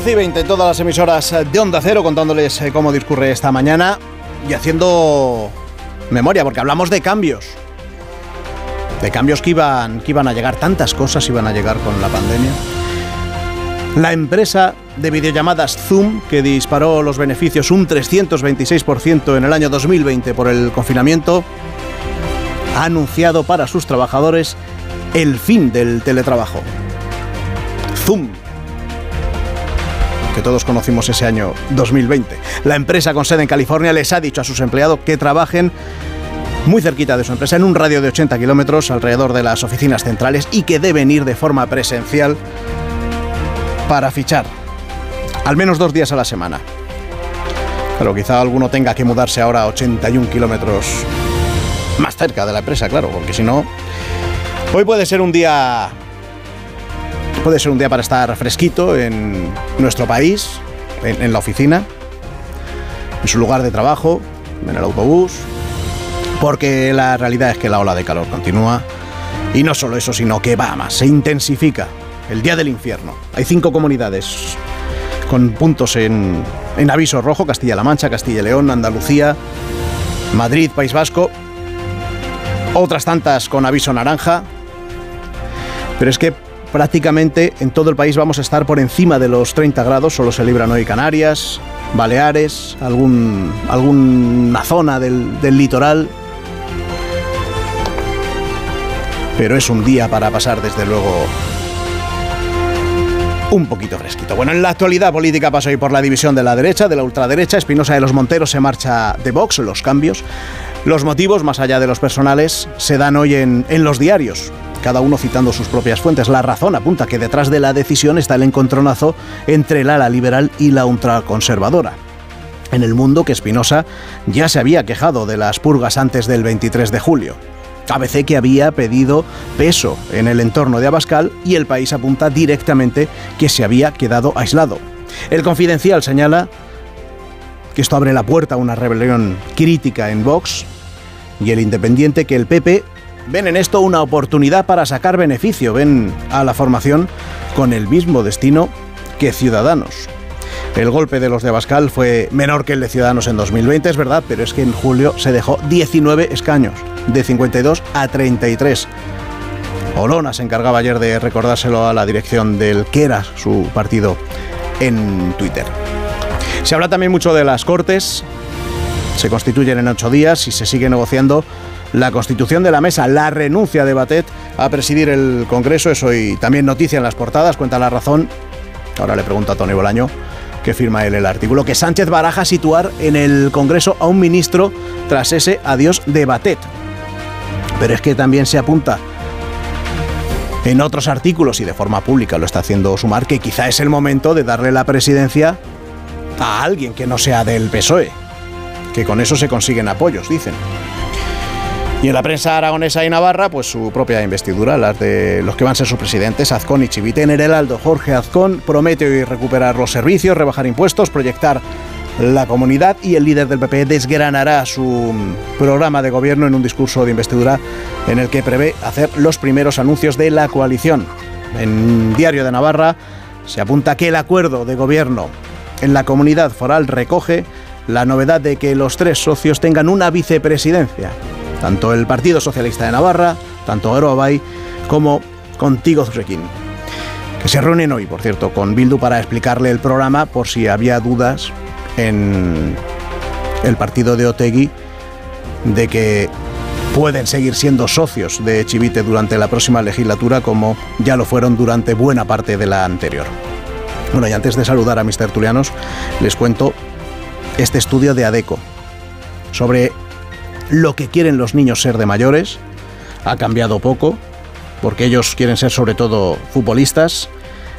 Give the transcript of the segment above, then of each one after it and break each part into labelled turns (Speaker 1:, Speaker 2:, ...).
Speaker 1: 12 y 20 en todas las emisoras de Onda Cero contándoles eh, cómo discurre esta mañana y haciendo memoria, porque hablamos de cambios. De cambios que iban, que iban a llegar, tantas cosas iban a llegar con la pandemia. La empresa de videollamadas Zoom, que disparó los beneficios un 326% en el año 2020 por el confinamiento, ha anunciado para sus trabajadores el fin del teletrabajo. Zoom que todos conocimos ese año 2020. La empresa con sede en California les ha dicho a sus empleados que trabajen muy cerquita de su empresa, en un radio de 80 kilómetros alrededor de las oficinas centrales y que deben ir de forma presencial para fichar, al menos dos días a la semana. Pero quizá alguno tenga que mudarse ahora a 81 kilómetros más cerca de la empresa, claro, porque si no, hoy puede ser un día Puede ser un día para estar fresquito en nuestro país, en, la oficina, en su lugar de trabajo, en el autobús, porque la realidad es que la ola de calor continúa. Y no solo eso, sino que va más, se intensifica. El día del infierno. Hay cinco comunidades con puntos en, en aviso rojo, Castilla-La Mancha, Castilla y León, Andalucía, Madrid, País Vasco. Otras tantas con aviso naranja. Pero es que prácticamente en todo el país vamos a estar por encima de los 30 grados, solo se libran hoy Canarias, Baleares, algún, alguna zona del, del litoral. Pero es un día para pasar desde luego un poquito fresquito. Bueno, en la actualidad política pasa hoy por la división de la derecha, de la ultraderecha. Espinosa de los Monteros se marcha de Vox, los cambios. Los motivos, más allá de los personales, se dan hoy en, los diarios cada uno citando sus propias fuentes. La razón apunta que detrás de la decisión está el encontronazo entre el ala liberal y la ultraconservadora. En el mundo que Espinosa ya se había quejado de las purgas antes del 23 de julio. ABC que había pedido peso en el entorno de Abascal y el país apunta directamente que se había quedado aislado. El confidencial señala que esto abre la puerta a una rebelión crítica en Vox y el independiente que el PP ven en esto una oportunidad para sacar beneficio, ven a la formación con el mismo destino que Ciudadanos. El golpe de los de Abascal fue menor que el de Ciudadanos en 2020, es verdad, pero es que en julio se dejó 19 escaños, de 52 a 33. Olona se encargaba ayer de recordárselo a la dirección del que era su partido en Twitter. Se habla también mucho de las Cortes, se constituyen en ocho días y se sigue negociando la constitución de la mesa, la renuncia de Batet a presidir el Congreso. Es hoy también noticia en las portadas, cuenta la razón. Ahora le pregunto a Tony Bolaño que firma él el artículo, que Sánchez baraja situar en el Congreso a un ministro tras ese adiós de Batet. Pero es que también se apunta en otros artículos y de forma pública lo está haciendo Sumar, que quizá es el momento de darle la presidencia a alguien que no sea del PSOE, que con eso se consiguen apoyos, dicen. Y en la prensa aragonesa y navarra, pues su propia investidura, las de los que van a ser sus presidentes, Azcón y Chivite. En el Heraldo, Jorge Azcón promete hoy recuperar los servicios, rebajar impuestos, proyectar la comunidad y el líder del PP desgranará su programa de gobierno en un discurso de investidura en el que prevé hacer los primeros anuncios de la coalición. En Diario de Navarra se apunta que el acuerdo de gobierno en la comunidad foral recoge la novedad de que los tres socios tengan una vicepresidencia tanto el Partido Socialista de Navarra, tanto Aerobay como Contigo Zurekin. Que se reúnen hoy, por cierto, con Bildu para explicarle el programa por si había dudas en el partido de Otegui de que pueden seguir siendo socios de Chivite durante la próxima legislatura como ya lo fueron durante buena parte de la anterior. Bueno, y antes de saludar a mis tertulianos, les cuento este estudio de ADECO sobre lo que quieren los niños ser de mayores. Ha cambiado poco, porque ellos quieren ser sobre todo futbolistas.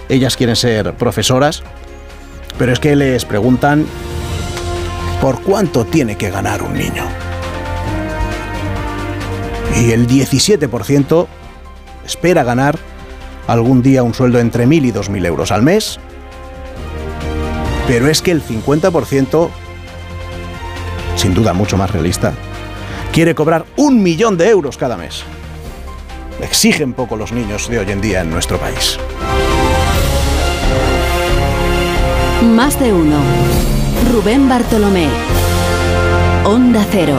Speaker 1: ellas quieren ser profesoras, pero es que les preguntan por cuánto tiene que ganar un niño. Y el 17% espera ganar algún día un sueldo entre 1.000 y 2.000 euros al mes, pero es que el 50%, sin duda mucho más realista, quiere cobrar un millón de euros cada mes. Exigen poco los niños de hoy en día en nuestro país.
Speaker 2: Más de uno. Rubén Bartolomé. Onda Cero.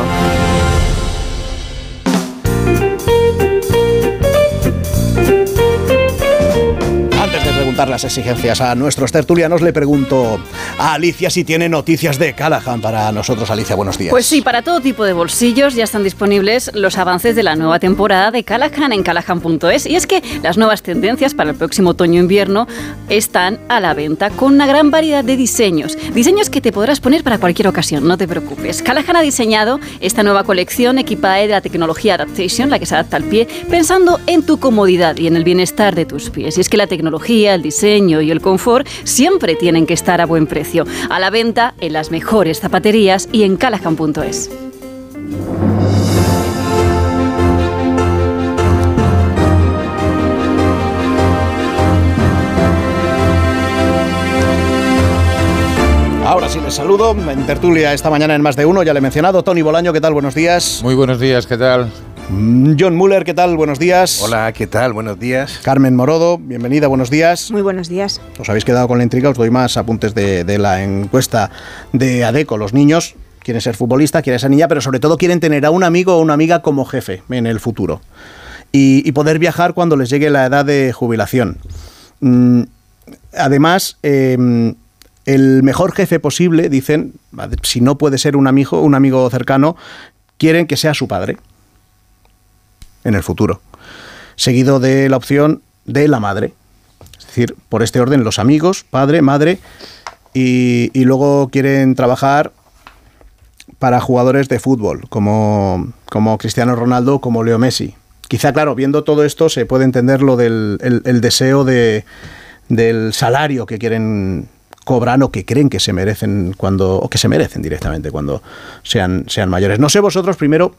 Speaker 1: Las exigencias a nuestros tertulianos, le pregunto a Alicia si tiene noticias de Callahan para nosotros. Alicia, buenos días.
Speaker 3: Pues sí, para todo tipo de bolsillos ya están disponibles los avances de la nueva temporada de Callahan en callahan.es. Y es que las nuevas tendencias para el próximo otoño-invierno están a la venta con una gran variedad de diseños. Diseños que te podrás poner para cualquier ocasión, no te preocupes. Callahan ha diseñado esta nueva colección equipada de la tecnología Adaptation, la que se adapta al pie, pensando en tu comodidad y en el bienestar de tus pies. Y es que la tecnología el diseño y el confort siempre tienen que estar a buen precio. A la venta en las mejores zapaterías y en callahan.es.
Speaker 1: Ahora sí les saludo. En tertulia esta mañana en más de uno, ya le he mencionado. Tony Bolaño, ¿qué tal? Buenos días.
Speaker 4: Muy buenos días, ¿qué tal?
Speaker 1: Mm, John Muller, ¿qué tal? Buenos días.
Speaker 5: Hola, ¿qué tal? Buenos días.
Speaker 1: Carmen Morodo, bienvenida, buenos días.
Speaker 6: Muy buenos días.
Speaker 1: Os habéis quedado con la intriga, os doy más apuntes de, la encuesta de ADECO. Los niños quieren ser futbolistas, quieren ser niña, pero sobre todo quieren tener a un amigo o una amiga como jefe en el futuro. Y, poder viajar cuando les llegue la edad de jubilación. Mm, además, em, el mejor jefe posible, dicen, si no puede ser un amigo, un amigo cercano, quieren que sea su padre en el futuro. Seguido de la opción de la madre. Es decir, por este orden, los amigos, padre, madre, y, luego quieren trabajar para jugadores de fútbol, como, como Cristiano Ronaldo, como Leo Messi. Quizá, claro, viendo todo esto se puede entender lo del el, deseo de, del salario que quieren cobrar o que creen que se merecen cuando o que se merecen directamente cuando sean, sean mayores. No sé vosotros primero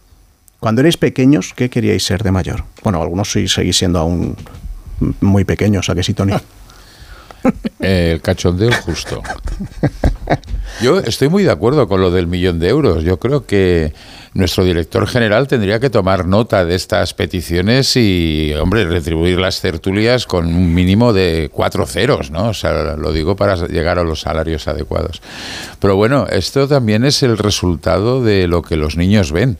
Speaker 1: cuando erais pequeños, ¿qué queríais ser de mayor? Bueno, algunos seguís siendo aún muy pequeños, ¿a qué sí, Tony?
Speaker 4: El cachondeo justo. Yo estoy muy de acuerdo con lo del millón de euros. Yo creo que nuestro director general tendría que tomar nota de estas peticiones y, hombre, retribuir las tertulias con un mínimo de cuatro ceros, ¿no? O sea, lo digo para llegar a los salarios adecuados. Pero bueno, esto también es el resultado de lo que los niños ven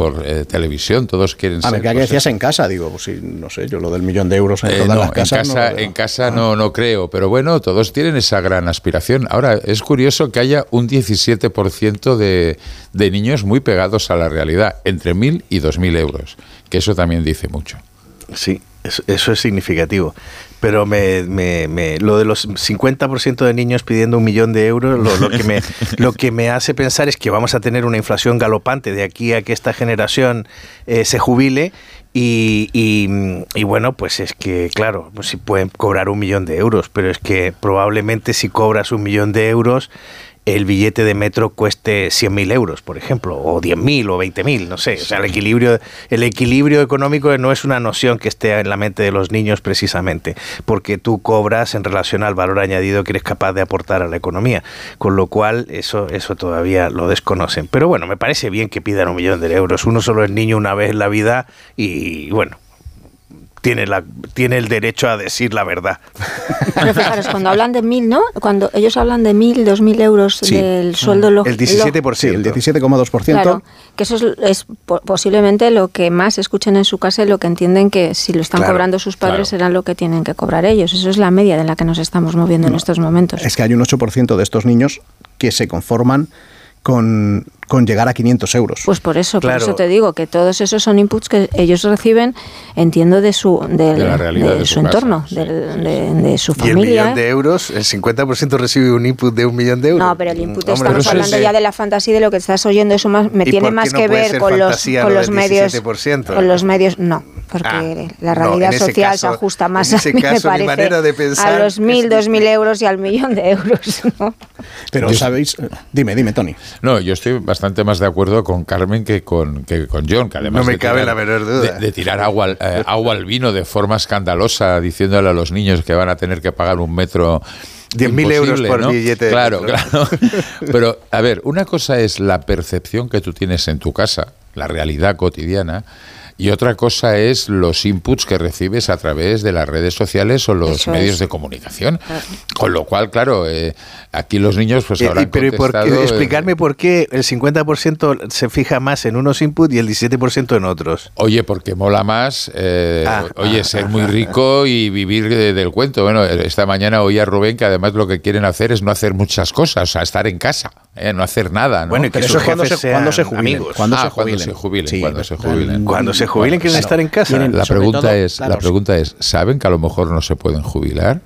Speaker 4: por eh, televisión, todos quieren
Speaker 1: ser. A ver, ¿qué decías en casa? Digo, pues sí, no sé, yo lo del millón de euros en
Speaker 4: eh,
Speaker 1: todas las casas.
Speaker 4: En casa, no, en casa no, no creo, pero bueno, todos tienen esa gran aspiración. Ahora, es curioso que haya un 17% de, de niños muy pegados a la realidad, entre 1.000 y 2.000 euros, que eso también dice mucho.
Speaker 5: Sí, eso es significativo pero me, me, lo de los 50% de niños pidiendo un millón de euros, lo, que me, lo que me hace pensar es que vamos a tener una inflación galopante de aquí a que esta generación eh, se jubile y, y, bueno, pues es que, claro, pues si pueden cobrar un millón de euros, pero es que probablemente si cobras un millón de euros, el billete de metro cueste 100.000 euros, por ejemplo, o 10.000 o 20.000, no sé. O sea, el equilibrio, el equilibrio económico no es una noción que esté en la mente de los niños precisamente, porque tú cobras en relación al valor añadido que eres capaz de aportar a la economía, con lo cual eso, eso todavía lo desconocen. Pero bueno, me parece bien que pidan un millón de euros. Uno solo es niño una vez en la vida y bueno, tiene, la, tiene el derecho a decir la verdad.
Speaker 6: Pero fijaros, cuando hablan de mil, ¿no? Cuando ellos hablan de mil, dos mil euros del sueldo...
Speaker 5: Lo, el 17%. el 17,2%.
Speaker 6: Claro, que eso es, posiblemente lo que más escuchen en su casa y lo que entienden que si lo están cobrando sus padres será lo que tienen que cobrar ellos. Eso es la media de la que nos estamos moviendo en estos momentos.
Speaker 1: Es que hay un 8% de estos niños que se conforman con, con llegar a 500 euros.
Speaker 6: Pues por eso, por eso te digo que todos esos son inputs que ellos reciben, entiendo, de su, de, su, entorno, de, su familia.
Speaker 5: Y el millón de euros, el 50% recibe un input de un millón de euros.
Speaker 6: No, pero el input estamos hablando ya de la fantasía de lo que estás oyendo, eso más, me tiene más que ver con los, con los medios. Con los medios, no. Porque ah, la realidad social se ajusta más
Speaker 5: a mí me parece
Speaker 6: de pensar a los mil, dos mil euros y al millón de euros.
Speaker 1: Pero sabéis, dime, dime, Tony.
Speaker 4: No, yo estoy bastante más de acuerdo con Carmen que con, que con John, que además
Speaker 5: no me cabe la menor duda.
Speaker 4: De, tirar agua, eh, agua al vino de forma escandalosa, diciéndole a los niños que van a tener que pagar un metro
Speaker 5: 10.000 euros por billete.
Speaker 4: claro, claro. Pero, a ver, una cosa es la percepción que tú tienes en tu casa, la realidad cotidiana, y otra cosa es los inputs que recibes a través de las redes sociales o los medios de comunicación. Con lo cual, claro, eh, aquí los niños pues
Speaker 5: habrán Pero por qué, explicarme por qué el 50% se fija más en unos inputs y el 17% en otros.
Speaker 4: Oye, porque mola más, eh, ah, oye, ah, ser muy rico y vivir del cuento. Bueno, esta mañana oí a Rubén que además lo que quieren hacer es no hacer muchas cosas, o sea, estar en casa, eh, no hacer nada.
Speaker 5: Bueno, y que eso es cuando se, cuando se jubilen.
Speaker 4: Cuando, se jubilen. cuando se jubilen.
Speaker 5: Cuando se jubilen quieren estar en casa.
Speaker 4: La pregunta, es, la pregunta es, ¿saben que a lo mejor no se pueden jubilar?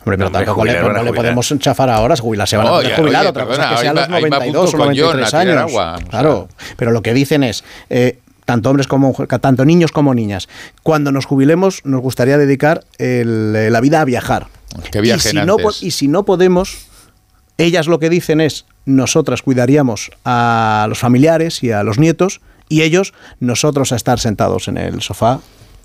Speaker 1: Hombre, pero tampoco le, no le podemos chafar ahora, se van a poder jubilar, otra cosa que sean los 92 o 93 años. claro, pero lo que dicen es... Eh, tanto hombres como tanto niños como niñas. Cuando nos jubilemos, nos gustaría dedicar eh, la vida a viajar.
Speaker 4: Que y si,
Speaker 1: no, y si no podemos, ellas lo que dicen es, nosotras cuidaríamos a los familiares y a los nietos y ellos, nosotros a estar sentados en el sofá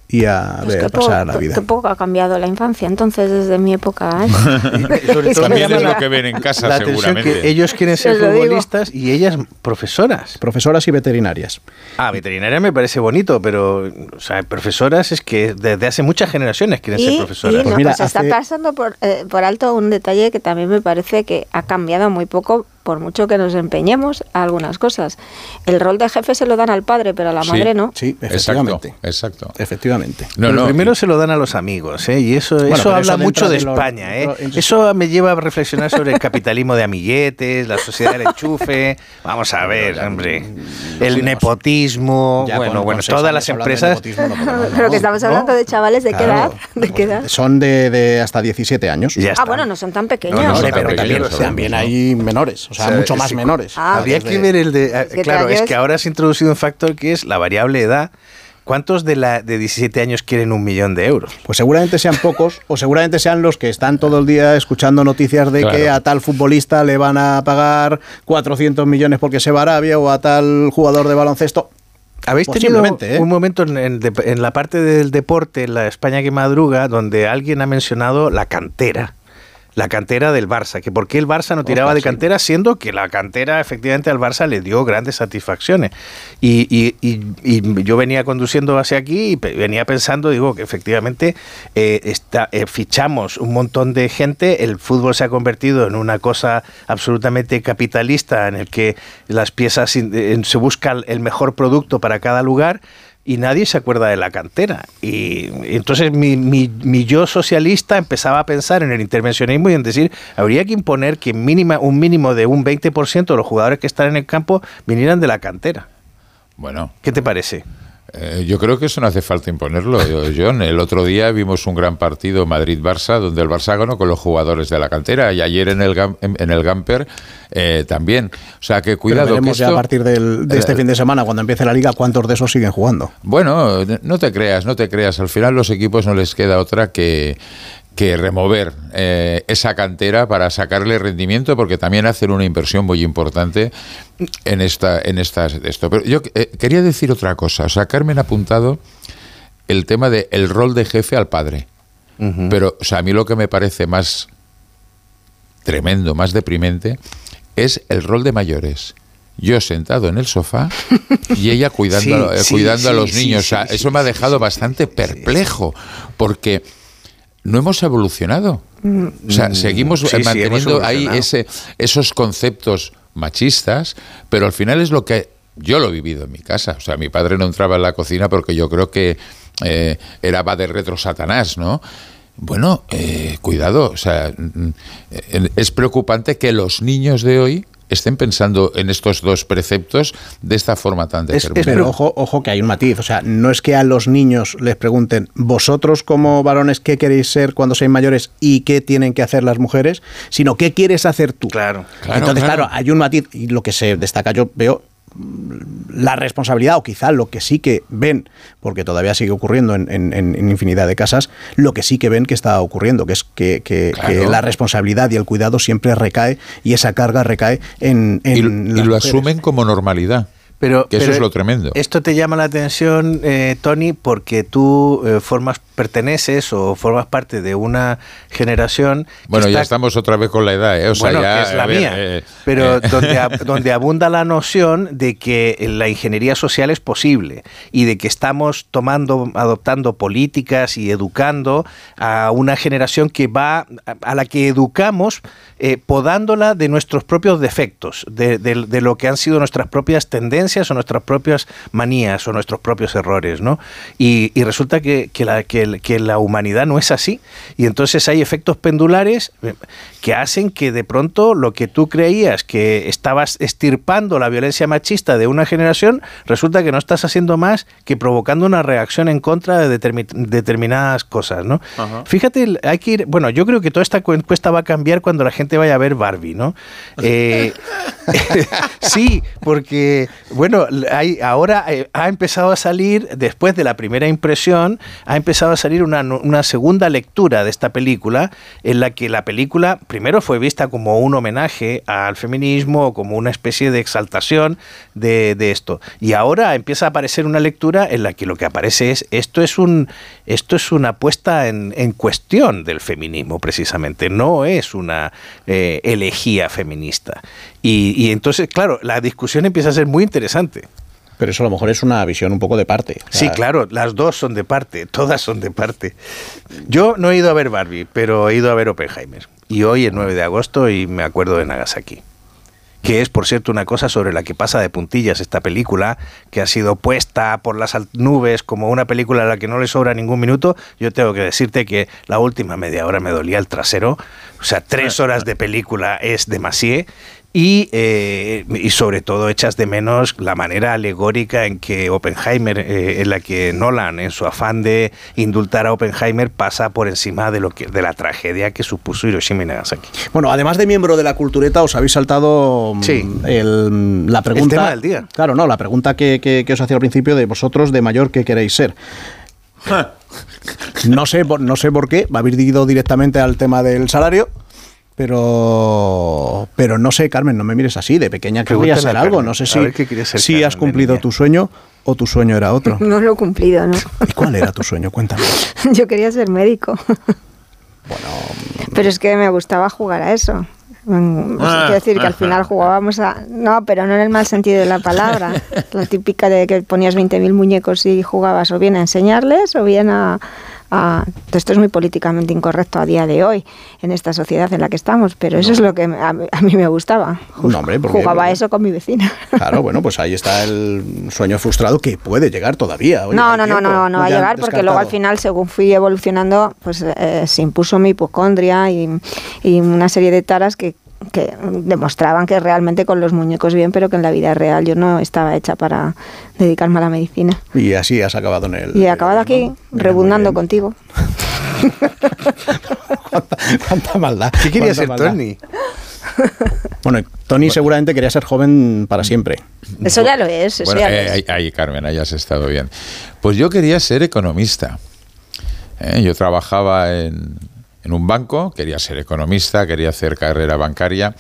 Speaker 1: y a pues ver pasar la vida.
Speaker 6: Qué poco ha cambiado la infancia, entonces desde mi época. ¿eh?
Speaker 4: También es lo que ven en casa, la seguramente.
Speaker 5: Que ellos quieren ser futbolistas y ellas profesoras.
Speaker 1: Profesoras y veterinarias.
Speaker 5: Ah, veterinaria me parece bonito, pero o sea, profesoras es que desde hace muchas generaciones quieren ser profesoras.
Speaker 6: Y pues mira, pues está pasando por, eh, por alto un detalle que también me parece que ha cambiado muy poco por mucho que nos empeñemos a algunas cosas. El rol de jefe se lo dan al padre, pero a la madre no.
Speaker 1: Sí, efectivamente.
Speaker 4: Exacto.
Speaker 1: Efectivamente.
Speaker 5: No, no, primero se lo dan a los amigos, ¿eh? y eso, eso habla mucho de, España. ¿eh? Eso me lleva a reflexionar sobre el capitalismo de amiguetes, la sociedad del enchufe. Vamos a ver, hombre. El nepotismo. bueno, bueno, todas las empresas.
Speaker 6: pero que estamos hablando de chavales de qué edad. ¿De qué edad?
Speaker 1: Son de, hasta 17 años.
Speaker 6: ah, bueno, no son tan pequeños.
Speaker 1: pero también, también hay menores o sea, mucho más menores.
Speaker 5: Ah, habría que ver el de... Eh, claro, es que ahora has introducido un factor que es la variable edad. ¿Cuántos de, la, de 17 años quieren un millón de euros?
Speaker 1: Pues seguramente sean pocos, o seguramente sean los que están todo el día escuchando noticias de que a tal futbolista le van a pagar 400 millones porque se va a Arabia, o a tal jugador de baloncesto.
Speaker 5: ¿Habéis tenido ¿eh? un momento en, en, la parte del deporte, en la España que madruga, donde alguien ha mencionado la cantera? La cantera del Barça, que por qué el Barça no tiraba de cantera, siendo que la cantera efectivamente al Barça le dio grandes satisfacciones. Y, y, y, yo venía conduciendo hacia aquí y venía pensando, digo, que efectivamente eh, está, eh, fichamos un montón de gente, el fútbol se ha convertido en una cosa absolutamente capitalista en el que las piezas se busca el mejor producto para cada lugar y nadie se acuerda de la cantera. Y, entonces mi, mi, yo socialista empezaba a pensar en el intervencionismo y en decir, habría que imponer que mínima, un mínimo de un 20% de los jugadores que están en el campo vinieran de la cantera.
Speaker 4: Bueno.
Speaker 5: ¿Qué te parece?
Speaker 4: Eh, yo creo que eso no hace falta imponerlo, John. El otro día vimos un gran partido Madrid-Barça, donde el Barça ganó con los jugadores de la cantera, y ayer en el, en, el Gamper eh, también. O sea, que cuidado.
Speaker 1: que ya a partir de este eh, fin de semana, cuando empiece la liga, cuántos de esos siguen jugando.
Speaker 4: Bueno, no te creas, no te creas. Al final los equipos no les queda otra que que remover eh, esa cantera para sacarle rendimiento porque también hacen una inversión muy importante en esta en estas esto. Pero yo eh, quería decir otra cosa. O sea Carmen ha apuntado el tema de el rol de jefe al padre. Pero o sea a mí lo que me parece más tremendo más deprimente es el rol de mayores. Yo sentado en el sofá y ella cuidando, a, cuidando a los niños. O sea, eso me ha dejado bastante perplejo, porque no hemos evolucionado. Mm. O sea, seguimos manteniendo ahí ese, esos conceptos machistas, pero al final es lo que yo lo he vivido en mi casa. O sea, mi padre no entraba en la cocina porque yo creo que eh, era va de retro Satanás, ¿no? Bueno, eh, cuidado, o sea, mm, mm, es preocupante que los niños de hoy estén pensando en estos dos preceptos de esta forma tan determinada.
Speaker 1: pero ojo, ojo que hay un matiz, o sea, no es que a los niños les pregunten, vosotros como varones, ¿qué queréis ser cuando seáis mayores y qué tienen que hacer las mujeres? Sino, ¿qué quieres hacer tú?
Speaker 5: Claro,
Speaker 1: claro Entonces, claro. hay un matiz y lo que se destaca, yo veo la responsabilidad, o quizá lo que sí que ven, porque todavía sigue ocurriendo en, infinidad de casas, lo que sí que ven que está ocurriendo, que es que, la responsabilidad y el cuidado siempre recae y esa carga recae en...
Speaker 4: y, lo asumen como normalidad. Pero, eso es lo tremendo.
Speaker 5: Esto te llama la atención, eh, Tony, porque tú eh, formas perteneces o formas parte de una generación.
Speaker 4: Bueno, ya estamos otra vez con la edad, ¿eh? O
Speaker 5: sea, ya, es la mía. Eh, pero donde, donde abunda la noción de que la ingeniería social es posible y de que estamos tomando, adoptando políticas y educando a una generación que va, a la que educamos podándola de nuestros propios defectos, de, de, lo que han sido nuestras propias tendencias o nuestras propias manías o nuestros propios errores, ¿no? Y, y resulta que, que, la, que que, la humanidad no es así. Y entonces hay efectos pendulares eh, que hacen que de pronto lo que tú creías que estabas estirpando la violencia machista de una generación, resulta que no estás haciendo más que provocando una reacción en contra de determinadas cosas, ¿no? Fíjate, hay que ir, bueno, yo creo que toda esta encuesta va a cambiar cuando la gente vaya a ver Barbie, ¿no? Eh, sí, porque, bueno, hay, ahora eh, ha empezado a salir, después de la primera impresión, ha empezado a salir una, una, segunda lectura de esta película, en la que la película primero fue vista como un homenaje al feminismo, como una especie de exaltación de, de, esto. Y ahora empieza a aparecer una lectura en la que lo que aparece es esto es un esto es una puesta en, en cuestión del feminismo, precisamente. No es una eh, elegía feminista. Y, y entonces, claro, la discusión empieza a ser muy interesante.
Speaker 1: Pero eso a lo mejor es una visión un poco de parte.
Speaker 5: sí, claro, las dos son de parte, todas son de parte. Yo no he ido a ver Barbie, pero he ido a ver Oppenheimer. Y hoy es 9 de agosto y me acuerdo de Nagasaki. Que es, por cierto, una cosa sobre la que pasa de puntillas esta película, que ha sido puesta por las nubes como una película a la que no le sobra ningún minuto. Yo tengo que decirte que la última media hora me dolía el trasero. O sea, tres horas de película es demasiado y, eh, y sobre todo echas de menos la manera alegórica en que Oppenheimer, eh, en la que Nolan, en su afán de indultar a Oppenheimer, pasa por encima de lo que de la tragedia que supuso Hiroshima y Nagasaki.
Speaker 1: Bueno, además de miembro de la cultureta, os habéis saltado mm, el, la pregunta.
Speaker 5: El tema del día.
Speaker 1: Claro, no, la pregunta que, que, os hacía al principio de vosotros de mayor que queréis ser. No sé, no sé por qué, va a haber ido directamente al tema del salario. Pero, pero no sé, Carmen, no me mires así. De pequeña quería ser algo. No sé si, si has cumplido tu sueño o tu sueño era otro.
Speaker 6: No lo he cumplido, ¿no?
Speaker 1: ¿Y cuál era tu sueño? Cuéntame.
Speaker 6: Yo quería ser médico. Bueno. Pero es que me gustaba jugar a eso. Mm, pues quiero decir que al final jugábamos a... No, pero no en el mal sentido de la palabra. La típica de que ponías 20.000 muñecos y jugabas o bien a enseñarles o bien a, esto es muy políticamente incorrecto a día de hoy, en esta sociedad en la que estamos, pero eso es lo que a, mí me gustaba. Jugaba eso con mi vecina.
Speaker 1: Claro, bueno, pues ahí está el sueño frustrado que puede llegar todavía.
Speaker 6: no, no, no, no, no, va a llegar porque luego al final, según fui evolucionando, pues eh, se impuso mi hipocondria y, y una serie de taras que que demostraban que realmente con los muñecos bien, pero que en la vida real yo no estaba hecha para dedicarme a la medicina.
Speaker 1: Y así has acabado en el...
Speaker 6: Y he acabado aquí, rebundando contigo.
Speaker 1: ¿Cuánta, maldad.
Speaker 5: ¿Qué quería ser Tony?
Speaker 1: Bueno, Tony seguramente quería ser joven para siempre.
Speaker 6: Eso ya lo es.
Speaker 4: Eso ya eh, Ahí, Carmen, ahí has estado bien. Pues yo quería ser economista. Eh, yo trabajaba en, en un banco, quería ser economista, quería hacer carrera bancaria.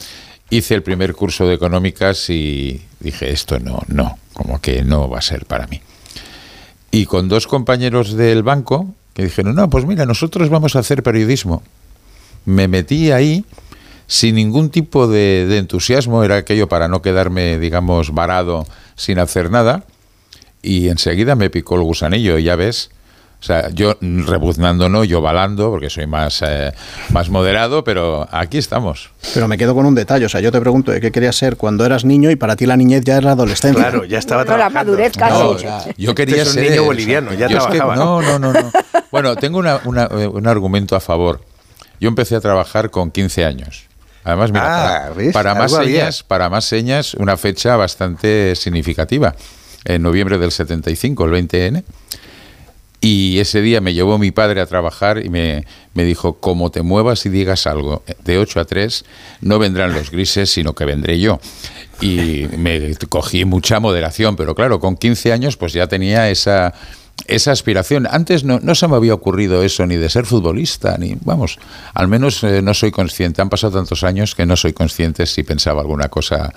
Speaker 4: Hice el primer curso de económicas y dije, esto no, no, como que no va a ser para mí. Y con dos compañeros del banco que dijeron, no, pues mira, nosotros vamos a hacer periodismo. Me metí ahí sin ningún tipo de, de entusiasmo, era aquello para no quedarme, digamos, varado sin hacer nada. Y enseguida me picó el gusanillo, ya ves, o sea, yo rebuznando no, yo balando, porque soy más, eh, más moderado, pero aquí estamos.
Speaker 1: Pero me quedo con un detalle, o sea, yo te pregunto, ¿qué querías ser cuando eras niño y para ti la niñez ya era adolescencia?
Speaker 5: Claro, ya estaba trabajando.
Speaker 6: la madurez casi.
Speaker 4: yo quería ser...
Speaker 5: un niño boliviano, ya trabajaba.
Speaker 4: no, no, no, no. Bueno, tengo una, eh, un argumento a favor. Yo empecé a trabajar con 15 años. Además, mira, ah, para, más señas, para más señas, una fecha bastante significativa. En noviembre del 75, el 20N. Y ese día me llevó mi padre a trabajar y me, me dijo, como te muevas y digas algo de 8 a 3, no vendrán los grises, sino que vendré yo. Y me cogí mucha moderación, pero claro, con 15 años pues ya tenía esa esa aspiración. Antes no, no, se me había ocurrido eso, ni de ser futbolista, ni, vamos, al menos eh, no soy consciente. Han pasado tantos años que no soy consciente si pensaba alguna cosa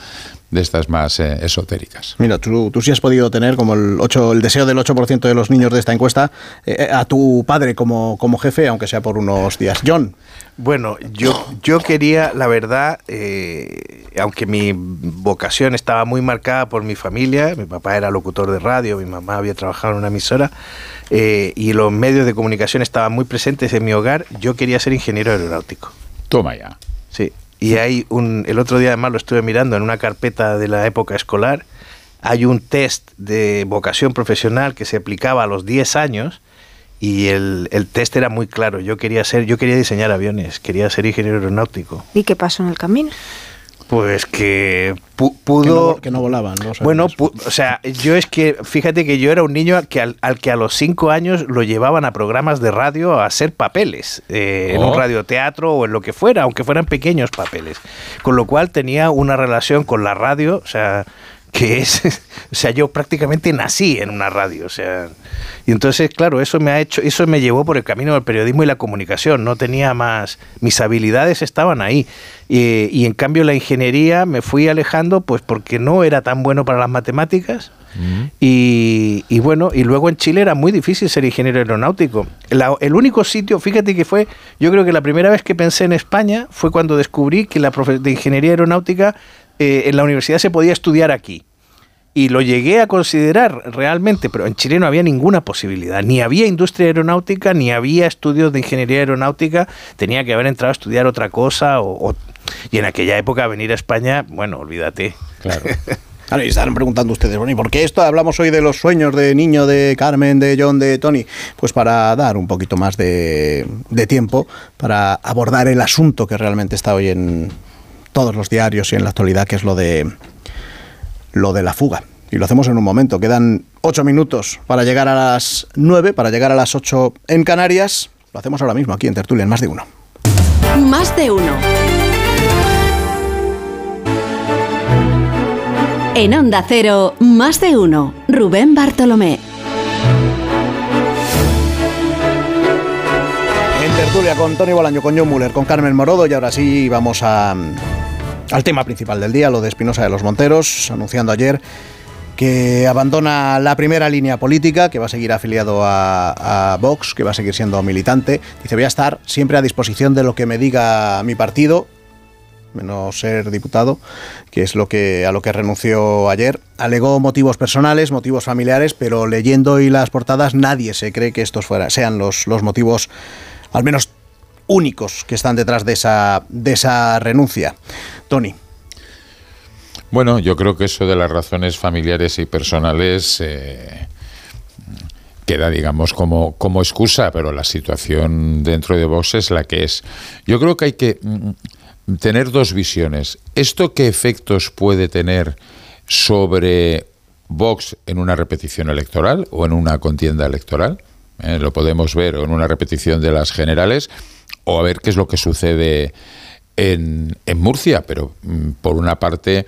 Speaker 4: de estas más eh, esotéricas.
Speaker 1: Mira, tú, tú sí has podido tener, como el, 8, el deseo del 8% de los niños de esta encuesta, eh, a tu padre como, como jefe, aunque sea por unos días. John.
Speaker 5: Bueno, yo, yo quería, la verdad, eh, aunque mi vocación estaba muy marcada por mi familia, mi papá era locutor de radio, mi mamá había trabajado en una emisora, y los medios de comunicación estaban muy presentes en mi hogar, yo quería ser ingeniero aeronáutico.
Speaker 4: Toma ya.
Speaker 5: Sí, y hay un, el otro día además lo estuve mirando en una carpeta de la época escolar, hay un test de vocación profesional que se aplicaba a los 10 años y el, el, test era muy claro. Yo quería ser, yo quería diseñar aviones, quería ser ingeniero aeronáutico.
Speaker 6: ¿Y qué pasó en el camino?
Speaker 5: Pues que pudo...
Speaker 1: Que no, volaban,
Speaker 5: Bueno, o sea, yo es que, fíjate que yo era un niño que al, que a los cinco años lo llevaban a programas de radio a hacer papeles, eh, en un oh. radioteatro o en lo que fuera, aunque fueran pequeños papeles. Con lo cual tenía una relación con la radio, o sea, que es, o sea, yo prácticamente nací en una radio, o sea, y entonces, claro, eso me ha hecho, eso me llevó por el camino del periodismo y la comunicación, no tenía más, mis habilidades estaban ahí, y, en cambio la ingeniería me fui alejando, pues porque no era tan bueno para las matemáticas, y, y, bueno, y luego en Chile era muy difícil ser ingeniero aeronáutico. el único sitio, fíjate que fue, yo creo que la primera vez que pensé en España fue cuando descubrí que la de ingeniería aeronáutica eh, en la universidad se podía estudiar aquí. Y lo llegué a considerar realmente, pero en Chile no había ninguna posibilidad. Ni había industria aeronáutica, ni había estudios de ingeniería aeronáutica. Tenía que haber entrado a estudiar otra cosa. O, y en aquella época venir a España, bueno, olvídate.
Speaker 1: Claro. Claro, y están preguntando ustedes, bueno, ¿y por qué esto hablamos hoy de los sueños de niño, de Carmen, de John, de Tony? Pues para dar un poquito más de, de tiempo para abordar el asunto que realmente está hoy en, todos los diarios y en la actualidad, que es lo de lo de la fuga. Y lo hacemos en un momento. Quedan ocho minutos para llegar a las nueve, para llegar a las ocho en Canarias. Lo hacemos ahora mismo aquí en Tertulia, en Más de Uno.
Speaker 2: Más de Uno. En Onda Cero, Más de Uno. Rubén Bartolomé.
Speaker 1: En Tertulia con Tony Bolaño, con John Muller, con Carmen Morodo y ahora sí vamos a al tema principal del día, lo de Espinosa de los Monteros, anunciando ayer que abandona la primera línea política, que va a seguir afiliado a, Vox, que va a seguir siendo militante. Dice, voy a estar siempre a disposición de lo que me diga mi partido, menos ser diputado, que es lo que a lo que renunció ayer. Alegó motivos personales, motivos familiares, pero leyendo hoy las portadas nadie se cree que estos fuera, sean los, los motivos, al menos únicos que están detrás de esa, de esa renuncia. Tony.
Speaker 4: Bueno, yo creo que eso de las razones familiares y personales eh, queda, digamos, como, como excusa, pero la situación dentro de Vox es la que es. Yo creo que hay que mm, tener dos visiones. ¿Esto qué efectos puede tener sobre Vox en una repetición electoral o en una contienda electoral? Eh, lo podemos ver en una repetición de las generales o a ver qué es lo que sucede en, en Murcia. Pero mm, por una parte,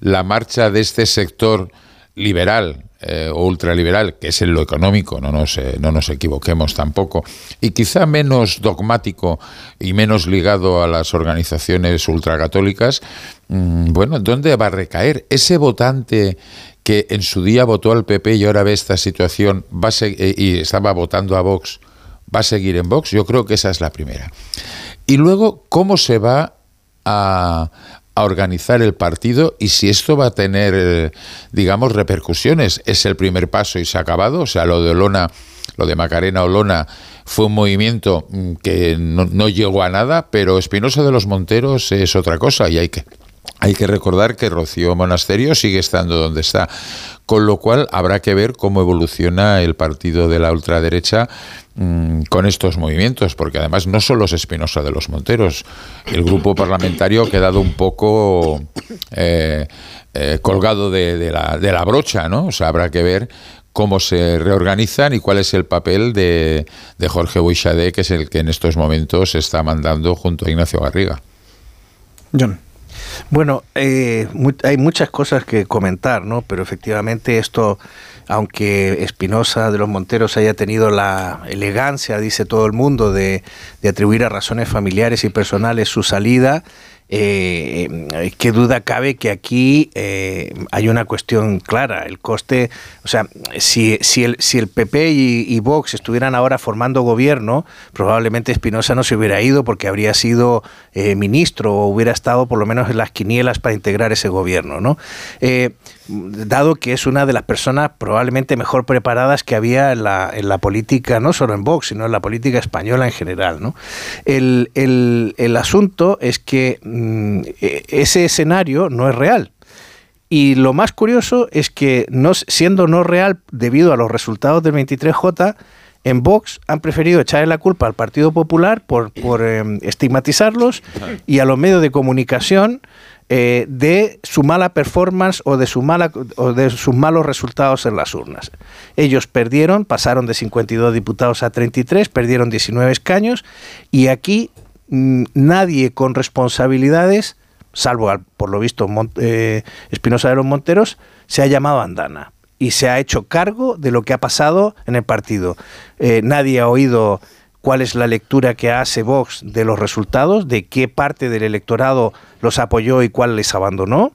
Speaker 4: la marcha de este sector liberal eh, o ultraliberal, que es en lo económico, no nos, eh, no nos equivoquemos tampoco, y quizá menos dogmático y menos ligado a las organizaciones ultracatólicas, mm, bueno, ¿dónde va a recaer ese votante que en su día votó al PP y ahora ve esta situación va eh, y estaba votando a Vox? va a seguir en Vox? Yo creo que esa es la primera. Y luego, ¿cómo se va a, organizar el partido y si esto va a tener, digamos, repercusiones? ¿Es el primer paso y se ha acabado? O sea, lo de Olona, lo de Macarena Olona fue un movimiento mm, que no llegó a nada, pero Espinosa de los Monteros es otra cosa y hay que hay que recordar que Rocío Monasterio sigue estando donde está, con lo cual habrá que ver cómo evoluciona el partido de la ultraderecha mm, con estos movimientos, porque además no solo es Espinosa de los Monteros, el grupo parlamentario ha quedado un poco eh, eh, colgado de, la, brocha, ¿no? O sea, habrá que ver cómo se reorganizan y cuál es el papel de, Jorge Buixade, que es el que en estos momentos está mandando junto a Ignacio Garriga.
Speaker 5: John. Bueno, eh, hay muchas cosas que comentar, ¿no? Pero efectivamente esto, aunque Espinosa de los Monteros haya tenido la elegancia, dice todo el mundo, de, de atribuir a razones familiares y personales su salida, eh, qué duda cabe que aquí eh, hay una cuestión clara. El coste, o sea, si, si, el, si el PP y, Vox estuvieran ahora formando gobierno, probablemente Espinosa no se hubiera ido porque habría sido eh, ministro o hubiera estado por lo menos en las quinielas para integrar ese gobierno, ¿no? Dado que es una de las personas probablemente mejor preparadas que había en la, en la política, no solo en Vox, sino en la política española en general, ¿no? El, el, el asunto es que Mm, e, ese escenario no es real. Y lo más curioso es que, no, siendo no real debido a los resultados del 23J, en Vox han preferido echarle la culpa al Partido Popular por, em, estigmatizarlos y a los medios de comunicación eh, de su mala performance o de, sus malos resultados en las urnas. Ellos perdieron, pasaron de 52 diputados a 33, perdieron 19 escaños y aquí Mm, nadie con responsabilidades, salvo por lo visto eh, Espinosa de los Monteros, se ha llamado Andana y se ha hecho cargo de lo que ha pasado en el partido. Eh, nadie ha oído cuál es la lectura que hace Vox de los resultados, de qué parte del electorado los apoyó y cuál les abandonó.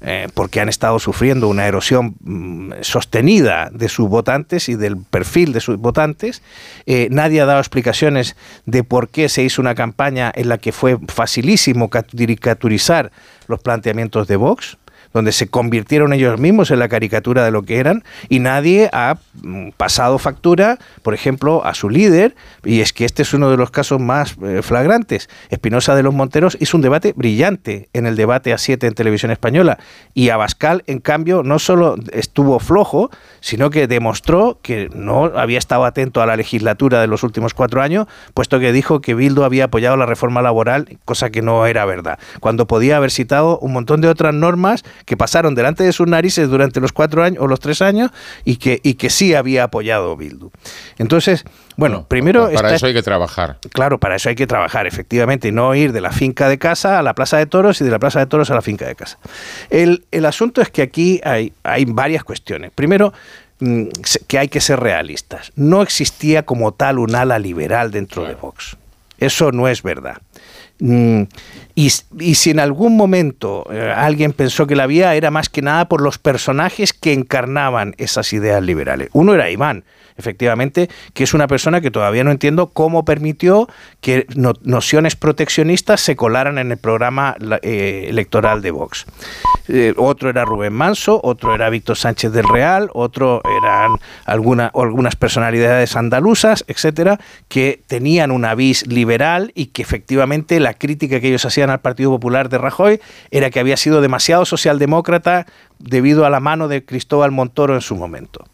Speaker 5: Eh, porque han estado sufriendo una erosión mm, sostenida de sus votantes y del perfil de sus votantes. Eh, nadie ha dado explicaciones de por qué se hizo una campaña en la que fue facilísimo caricaturizar los planteamientos de Vox donde se convirtieron ellos mismos en la caricatura de lo que eran y nadie ha mm, pasado factura, por ejemplo, a su líder, y es que este es uno de los casos más eh, flagrantes. Espinosa de los Monteros hizo un debate brillante en el debate a 7 en televisión española y Abascal, en cambio, no solo estuvo flojo, sino que demostró que no había estado atento a la legislatura de los últimos cuatro años, puesto que dijo que Bildo había apoyado la reforma laboral, cosa que no era verdad, cuando podía haber citado un montón de otras normas que pasaron delante de sus narices durante los cuatro años o los tres años y que, y que sí había apoyado Bildu. Entonces, bueno, primero...
Speaker 4: Para eso hay que trabajar.
Speaker 5: Claro, para eso hay que trabajar, efectivamente, y no ir de la finca de casa a la plaza de toros y de la plaza de toros a la finca de casa. El, el asunto es que aquí hay, hay varias cuestiones. Primero, mm, que hay que ser realistas. No existía como tal un ala liberal dentro de Vox. Eso no es verdad. Mm, y, si en algún momento eh, alguien pensó que la había, era más que nada por los personajes que encarnaban esas ideas liberales. Uno era Iván, efectivamente, que es una persona que todavía no entiendo cómo permitió que nociones proteccionistas se colaran en el programa eh, electoral de Vox. Eh, otro era Rubén Manso, otro era Víctor Sánchez del Real, otro eran alguna, algunas personalidades andaluzas, etcétera, que tenían una vis liberal y que efectivamente la crítica que ellos hacían al Partido Popular de Rajoy era que había sido demasiado socialdemócrata debido a la mano de Cristóbal Montoro en su momento.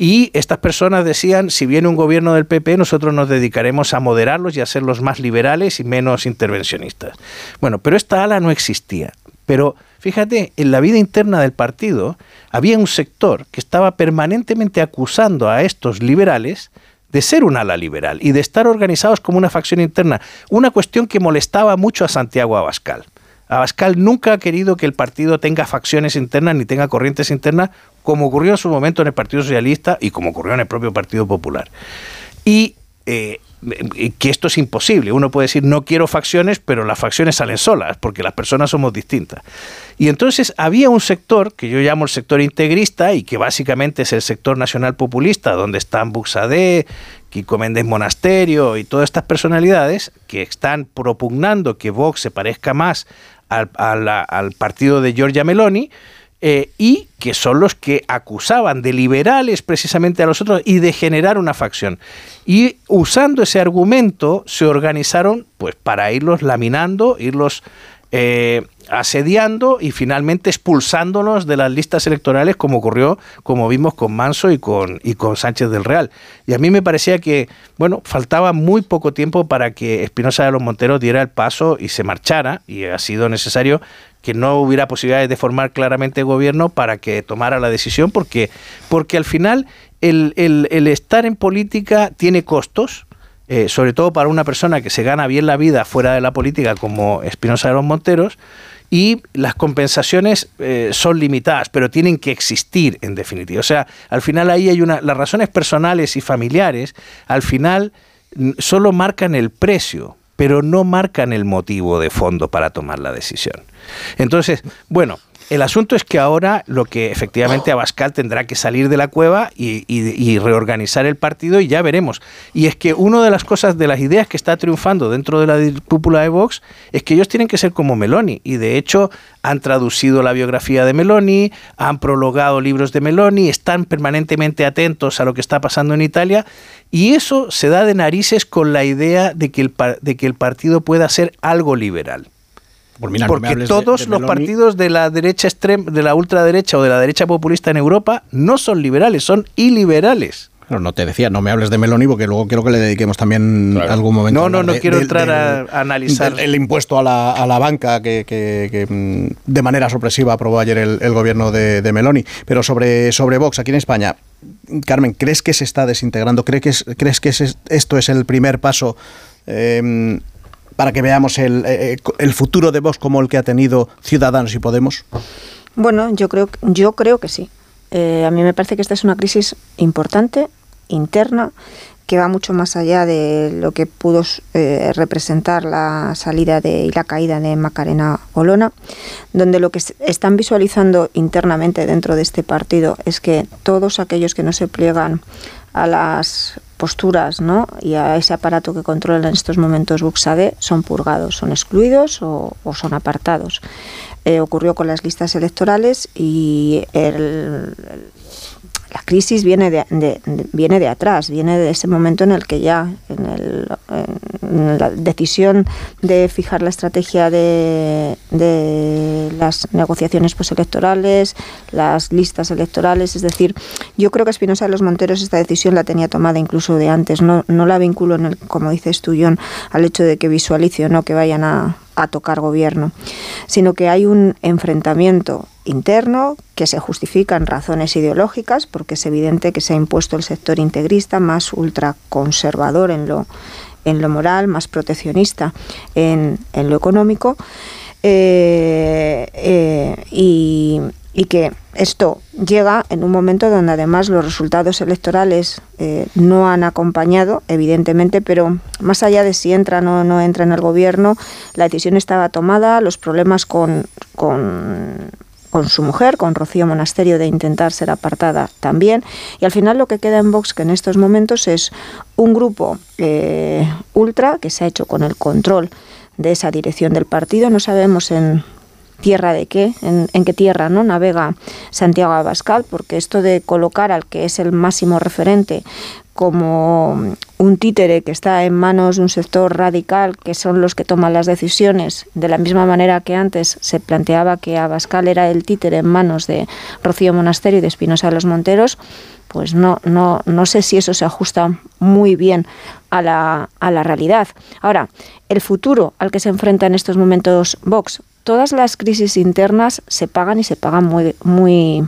Speaker 5: Y estas personas decían, si viene un gobierno del PP, nosotros nos dedicaremos a moderarlos y a hacerlos más liberales y menos intervencionistas. Bueno, pero esta ala no existía. Pero fíjate, en la vida interna del partido había un sector que estaba permanentemente acusando a estos liberales de ser un ala liberal y de estar organizados como una facción interna, una cuestión que molestaba mucho a Santiago Abascal. Abascal nunca ha querido que el partido tenga facciones internas ni tenga corrientes internas, como ocurrió en su momento en el Partido Socialista y como ocurrió en el propio Partido Popular. Y eh, que esto es imposible. Uno puede decir, no quiero facciones, pero las facciones salen solas, porque las personas somos distintas. Y entonces había un sector que yo llamo el sector integrista y que básicamente es el sector nacional populista, donde están Buxadé, Kiko Méndez Monasterio y todas estas personalidades que están propugnando que Vox se parezca más al, partido de Giorgia Meloni, eh, y que son los que acusaban de liberales precisamente a los otros y de generar una facción. Y usando ese argumento se organizaron pues para irlos laminando, irlos eh, asediando y finalmente expulsándolos de las listas electorales como ocurrió, como vimos con Manso y con, y con Sánchez del Real. Y a mí me parecía que, bueno, faltaba muy poco tiempo para que Espinosa de los Monteros diera el paso y se marchara, y ha sido necesario que no hubiera posibilidades de formar claramente gobierno para que tomara la decisión, porque, porque al final el, el, estar en política tiene costos, eh, sobre todo para una persona que se gana bien la vida fuera de la política como Espinosa de los Monteros, y las compensaciones eh, son limitadas, pero tienen que existir en definitiva. O sea, al final ahí hay una... Las razones personales y familiares, al final solo marcan el precio, pero no marcan el motivo de fondo para tomar la decisión. Entonces, bueno, el asunto es que ahora lo que efectivamente Abascal tendrá que salir de la cueva y, reorganizar el partido y ya veremos. Y es que una de las cosas, de las ideas que está triunfando dentro de la cúpula de Vox es que ellos tienen que ser como Meloni. Y de hecho han traducido la biografía de Meloni, han prologado libros de Meloni, están permanentemente atentos a lo que está pasando en Italia. Y eso se da de narices con la idea de que el, de que el partido pueda ser algo liberal. Porque todos los partidos de la derecha extrema, de la ultraderecha o de la derecha populista en Europa no son liberales, son iliberales.
Speaker 1: Pero no te decía, no me hables de Meloni porque luego quiero que le dediquemos también algún momento.
Speaker 5: No, no, no quiero entrar a, analizar.
Speaker 1: el impuesto a la, a la banca que, mm, de manera sorpresiva aprobó ayer el, gobierno de, Meloni. Pero sobre, sobre Vox aquí en España, Carmen, ¿crees que se está desintegrando? ¿Crees que, ¿crees que esto es el primer paso? Eh, para que veamos el, eh, el futuro de Vox como el que ha tenido Ciudadanos y Podemos?
Speaker 6: Bueno, yo creo, yo creo que sí. Eh, a mí me parece que esta es una crisis importante, interna, que va mucho más allá de lo que pudo eh, representar la salida de, y la caída de Macarena Olona, donde lo que están visualizando internamente dentro de este partido es que todos aquellos que no se pliegan a las posturas ¿no? y a ese aparato que controla en estos momentos Buxade son purgados, son excluidos o, son apartados. Eh, ocurrió con las listas electorales y el, la crisis viene de, viene de atrás, viene de ese momento en el que ya en, el, la decisión de fijar la estrategia de, de las negociaciones postelectorales, las listas electorales, es decir, yo creo que Espinosa de los Monteros esta decisión la tenía tomada incluso de antes, no, no la vinculo, en el, como dices tú, John, al hecho de que visualice o no que vayan a, a tocar gobierno, sino que hay un enfrentamiento interno que se justifica en razones ideológicas, porque es evidente que se ha impuesto el sector integrista más ultraconservador en lo, en lo moral, más proteccionista en, en lo económico, eh, eh, y, y que esto llega en un momento donde además los resultados electorales eh, no han acompañado, evidentemente, pero más allá de si entra o no entra en el gobierno, la decisión estaba tomada, los problemas con, con, su mujer, con Rocío Monasterio, de intentar ser apartada también. Y al final lo que queda en Vox, que en estos momentos es un grupo eh, ultra que se ha hecho con el control de esa dirección del partido. No sabemos en tierra de qué, en, qué tierra no navega Santiago Abascal, porque esto de colocar al que es el máximo referente como un títere que está en manos de un sector radical, que son los que toman las decisiones, de la misma manera que antes se planteaba que Abascal era el títere en manos de Rocío Monasterio y de Espinosa de los Monteros, pues no, no, no sé si eso se ajusta muy bien a la, a la realidad. Ahora, el futuro al que se enfrenta en estos momentos Vox, todas las crisis internas se pagan y se pagan muy, muy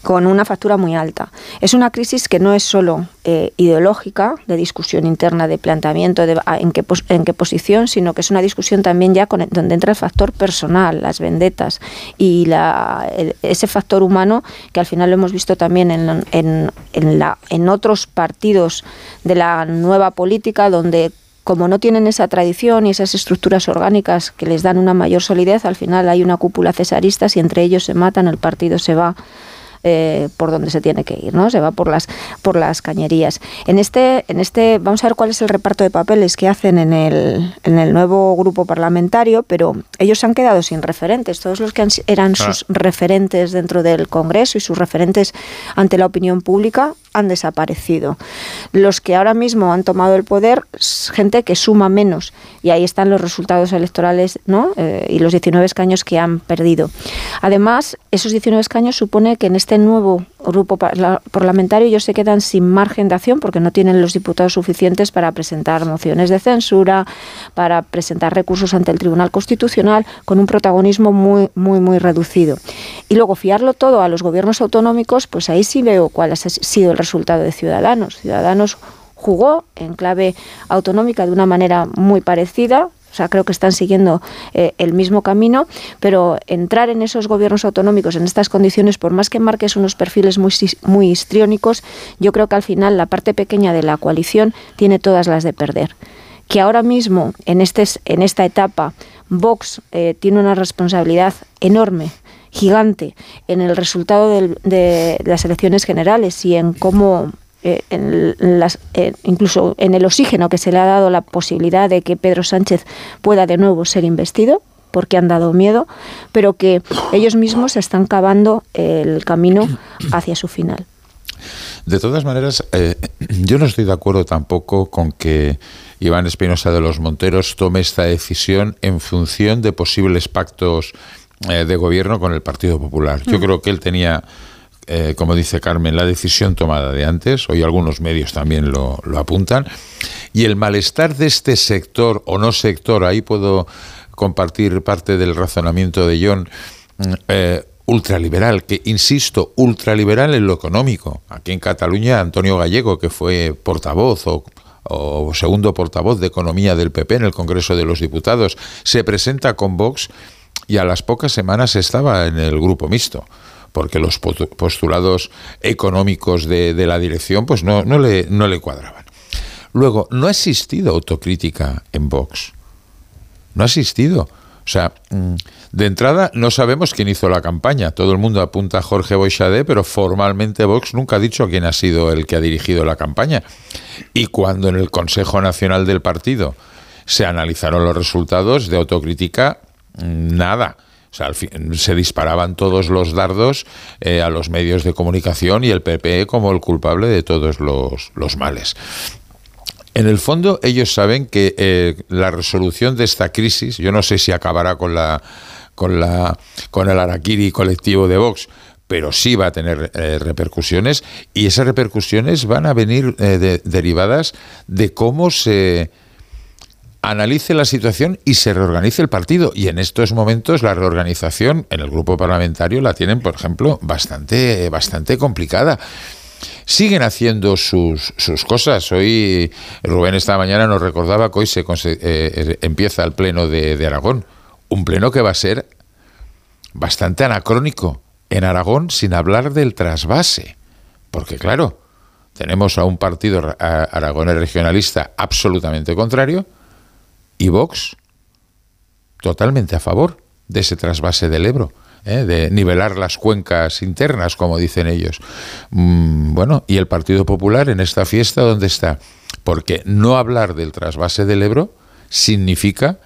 Speaker 6: con una factura muy alta. Es una crisis que no es solo eh, ideológica, de discusión interna, de planteamiento de en, qué en qué posición, sino que es una discusión también ya con, donde entra el factor personal, las vendetas y la, ese factor humano que al final lo hemos visto también en, en, en, la, en otros partidos de la nueva política, donde como no tienen esa tradición y esas estructuras orgánicas que les dan una mayor solidez, al final hay una cúpula cesarista, si entre ellos se matan, el partido se va eh, por donde se tiene que ir, ¿no? Se va por las por las cañerías. En este en este vamos a ver cuál es el reparto de papeles que hacen en el, en el nuevo grupo parlamentario, pero ellos se han quedado sin referentes. Todos los que eran sus referentes dentro del Congreso y sus referentes ante la opinión pública han desaparecido. Los que ahora mismo han tomado el poder, gente que suma menos. Y ahí están los resultados electorales ¿no? Eh, y los 19 escaños que han perdido. Además, esos 19 escaños supone que en este nuevo grupo parlamentario ellos se quedan sin margen de acción porque no tienen los diputados suficientes para presentar mociones de censura, para presentar recursos ante el Tribunal Constitucional con un protagonismo muy, muy, muy reducido. Y luego fiarlo todo a los gobiernos autonómicos, pues ahí sí veo cuál ha sido el resultado de Ciudadanos. Ciudadanos jugó en clave autonómica de una manera muy parecida, o sea, creo que están siguiendo eh, el mismo camino, pero entrar en esos gobiernos autonómicos en estas condiciones, por más que marques unos perfiles muy, muy histriónicos, yo creo que al final la parte pequeña de la coalición tiene todas las de perder. Que ahora mismo, en, este, en esta etapa, Vox eh, tiene una responsabilidad enorme gigante en el resultado de las elecciones generales y en cómo eh, en las, eh, incluso en el oxígeno que se le ha dado la posibilidad de que Pedro Sánchez pueda de nuevo ser investido, porque han dado miedo, pero que ellos mismos están cavando el camino hacia su final.
Speaker 4: De todas maneras, eh, yo no estoy de acuerdo tampoco con que Iván Espinosa de los Monteros tome esta decisión en función de posibles pactos de gobierno con el Partido Popular. Yo mm. creo que él tenía eh, como dice Carmen, la decisión tomada de antes, hoy algunos medios también lo, apuntan, y el malestar de este sector o no sector, ahí puedo compartir parte del razonamiento de John, mm, eh, ultraliberal, que insisto, ultraliberal en lo económico. Aquí en Cataluña, Antonio Gallego, que fue portavoz o, o segundo portavoz de Economía del PP en el Congreso de los Diputados, se presenta con Vox y a las pocas semanas estaba en el grupo mixto porque los postulados económicos de, la dirección pues no, no, le, no le cuadraban. Luego, no ha existido autocrítica en Vox. No ha existido. O sea, mm, de entrada no sabemos quién hizo la campaña. Todo el mundo apunta a Jorge Boixade, pero formalmente Vox nunca ha dicho quién ha sido el que ha dirigido la campaña. Y cuando en el Consejo Nacional del Partido se analizaron los resultados de autocrítica, mm, nada. O sea, se disparaban todos los dardos eh, a los medios de comunicación y el PP como el culpable de todos los, males. En el fondo, ellos saben que eh, la resolución de esta crisis, yo no sé si acabará con la con la con el araquiri colectivo de Vox, pero sí va a tener eh, repercusiones y esas repercusiones van a venir derivadas de cómo se analice la situación y se reorganice el partido. Y en estos momentos la reorganización en el grupo parlamentario la tienen, por ejemplo, bastante, bastante complicada. Siguen haciendo sus, sus cosas. Hoy Rubén esta mañana nos recordaba que hoy se eh, empieza el pleno de, de Aragón. Un pleno que va a ser bastante anacrónico en Aragón sin hablar del trasvase. Porque claro, tenemos a un partido aragonés regionalista absolutamente contrario, y Vox totalmente a favor de ese trasvase del Ebro. ¿eh? de nivelar las cuencas internas, como dicen ellos. Mm, bueno, ¿y el Partido Popular en esta fiesta dónde está? Porque no hablar del trasvase del Ebro significa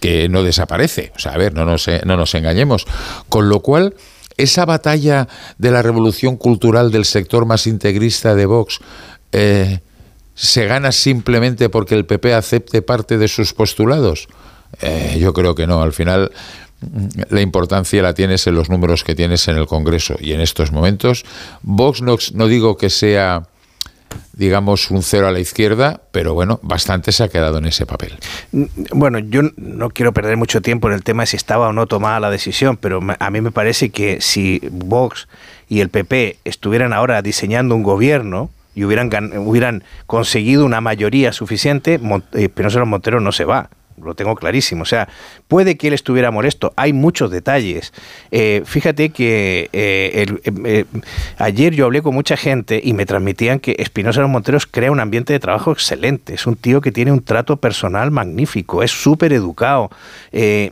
Speaker 4: que no desaparece. O sea, a ver, no nos, no nos engañemos. Con lo cual, esa batalla de la revolución cultural del sector más integrista de Vox, eh, se gana simplemente porque el PP acepte parte de sus postulados? Eh, yo creo que no. Al final la importancia la tienes en los números que tienes en el Congreso y en estos momentos. Vox no, no digo que sea digamos, un cero a la izquierda, pero bueno, bastante se ha quedado en ese papel.
Speaker 5: Bueno, yo no quiero perder mucho tiempo en el tema de si estaba o no tomada la decisión, pero a mí me parece que si Vox y el PP estuvieran ahora diseñando un gobierno, y hubieran, hubieran conseguido una mayoría suficiente, eh, Penoso Montero no se va lo tengo clarísimo. O sea, puede que él estuviera molesto. Hay muchos detalles. Eh, fíjate que eh, eh, ayer yo hablé con mucha gente y me transmitían que Espinosa los Monteros crea un ambiente de trabajo excelente. Es un tío que tiene un trato personal magnífico. Es súper educado.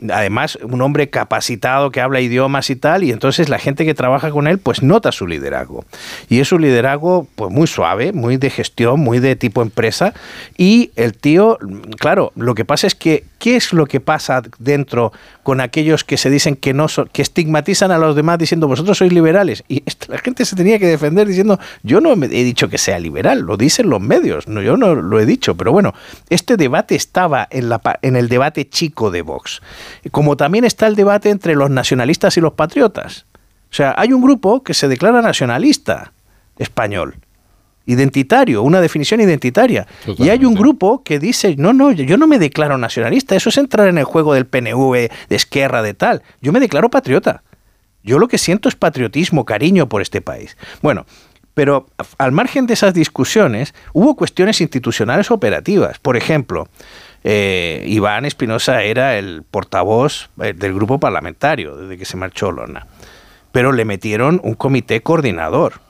Speaker 5: además, un hombre capacitado que habla idiomas y tal. Y entonces la gente que trabaja con él, pues nota su liderazgo. Y es un liderazgo, pues muy suave, muy de gestión, muy de tipo empresa. Y el tío, claro, lo que pasa es que ¿qué es lo que pasa dentro con aquellos que se dicen que no son, que estigmatizan a los demás diciendo vosotros sois liberales? Y la gente se tenía que defender diciendo yo no he dicho que sea liberal, lo dicen los medios, no, yo no lo he dicho, pero bueno, este debate estaba en, el debate chico de Vox, como también está el debate entre los nacionalistas y los patriotas. O sea, hay un grupo que se declara nacionalista español identitario, una definición identitaria. Y hay un grupo que dice, no, no, yo no me declaro nacionalista, eso es entrar en el juego del PNV, de Esquerra, de tal. Yo me declaro patriota. Yo lo que siento es patriotismo, cariño por este país. Bueno, pero al margen de esas discusiones, hubo cuestiones institucionales operativas. Por ejemplo, eh, Iván Espinosa era el portavoz eh, del grupo parlamentario desde que se marchó Lorna. Pero le metieron un comité coordinador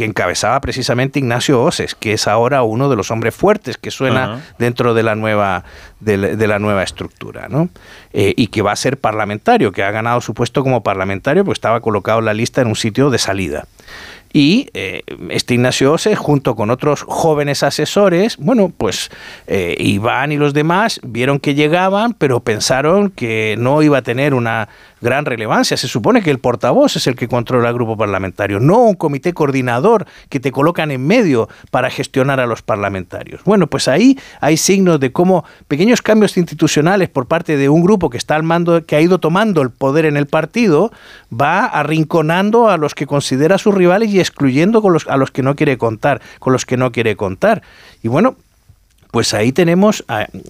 Speaker 5: que encabezaba precisamente Ignacio Oses, que es ahora uno de los hombres fuertes que suena dentro de la nueva, de la, nueva estructura, ¿no? Eh, y que va a ser parlamentario, que ha ganado su puesto como parlamentario, porque estaba colocado en la lista en un sitio de salida. Y eh, este Ignacio Ose, junto con otros jóvenes asesores, bueno, pues eh, Iván y los demás vieron que llegaban, pero pensaron que no iba a tener una gran relevancia. Se supone que el portavoz es el que controla el grupo parlamentario, no un comité coordinador que te colocan en medio para gestionar a los parlamentarios. Bueno, pues ahí hay signos de cómo pequeños cambios institucionales por parte de un grupo que está al mando, que ha ido tomando el poder en el partido, va arrinconando a los que considera sus rivales y excluyendo con los, a los que no quiere contar, con los que no quiere contar. Y bueno, pues ahí tenemos,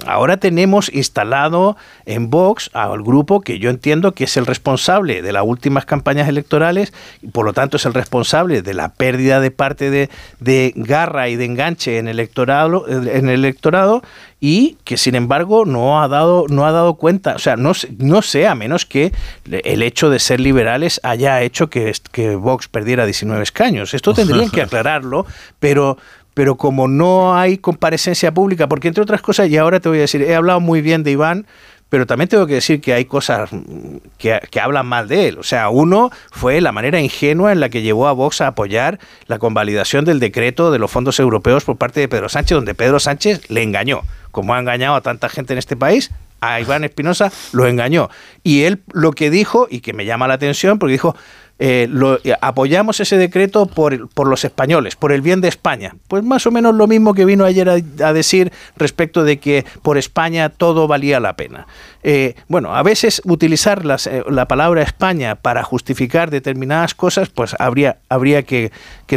Speaker 5: ahora tenemos instalado en Vox al grupo que yo entiendo que es el responsable de las últimas campañas electorales y por lo tanto es el responsable de la pérdida de parte de, garra y de enganche en el electorado, en el electorado y que sin embargo no ha dado, no ha dado cuenta, o sea, no, no sé, a menos que el hecho de ser liberales haya hecho que, que Vox perdiera 19 escaños. Esto tendrían que aclararlo, pero pero como no hay comparecencia pública, porque entre otras cosas, y ahora te voy a decir, he hablado muy bien de Iván, pero también tengo que decir que hay cosas que, hablan mal de él. O sea, uno fue la manera ingenua en la que llevó a Vox a apoyar la convalidación del decreto de los fondos europeos por parte de Pedro Sánchez, donde Pedro Sánchez le engañó, como ha engañado a tanta gente en este país. A Iván Espinosa lo engañó. Y él lo que dijo, y que me llama la atención, porque dijo, eh, lo, eh, apoyamos ese decreto por, por, los españoles, por el bien de España. Pues más o menos lo mismo que vino ayer a, decir respecto de que por España todo valía la pena. Eh, bueno, a veces utilizar la palabra España para justificar determinadas cosas, pues habría, habría que,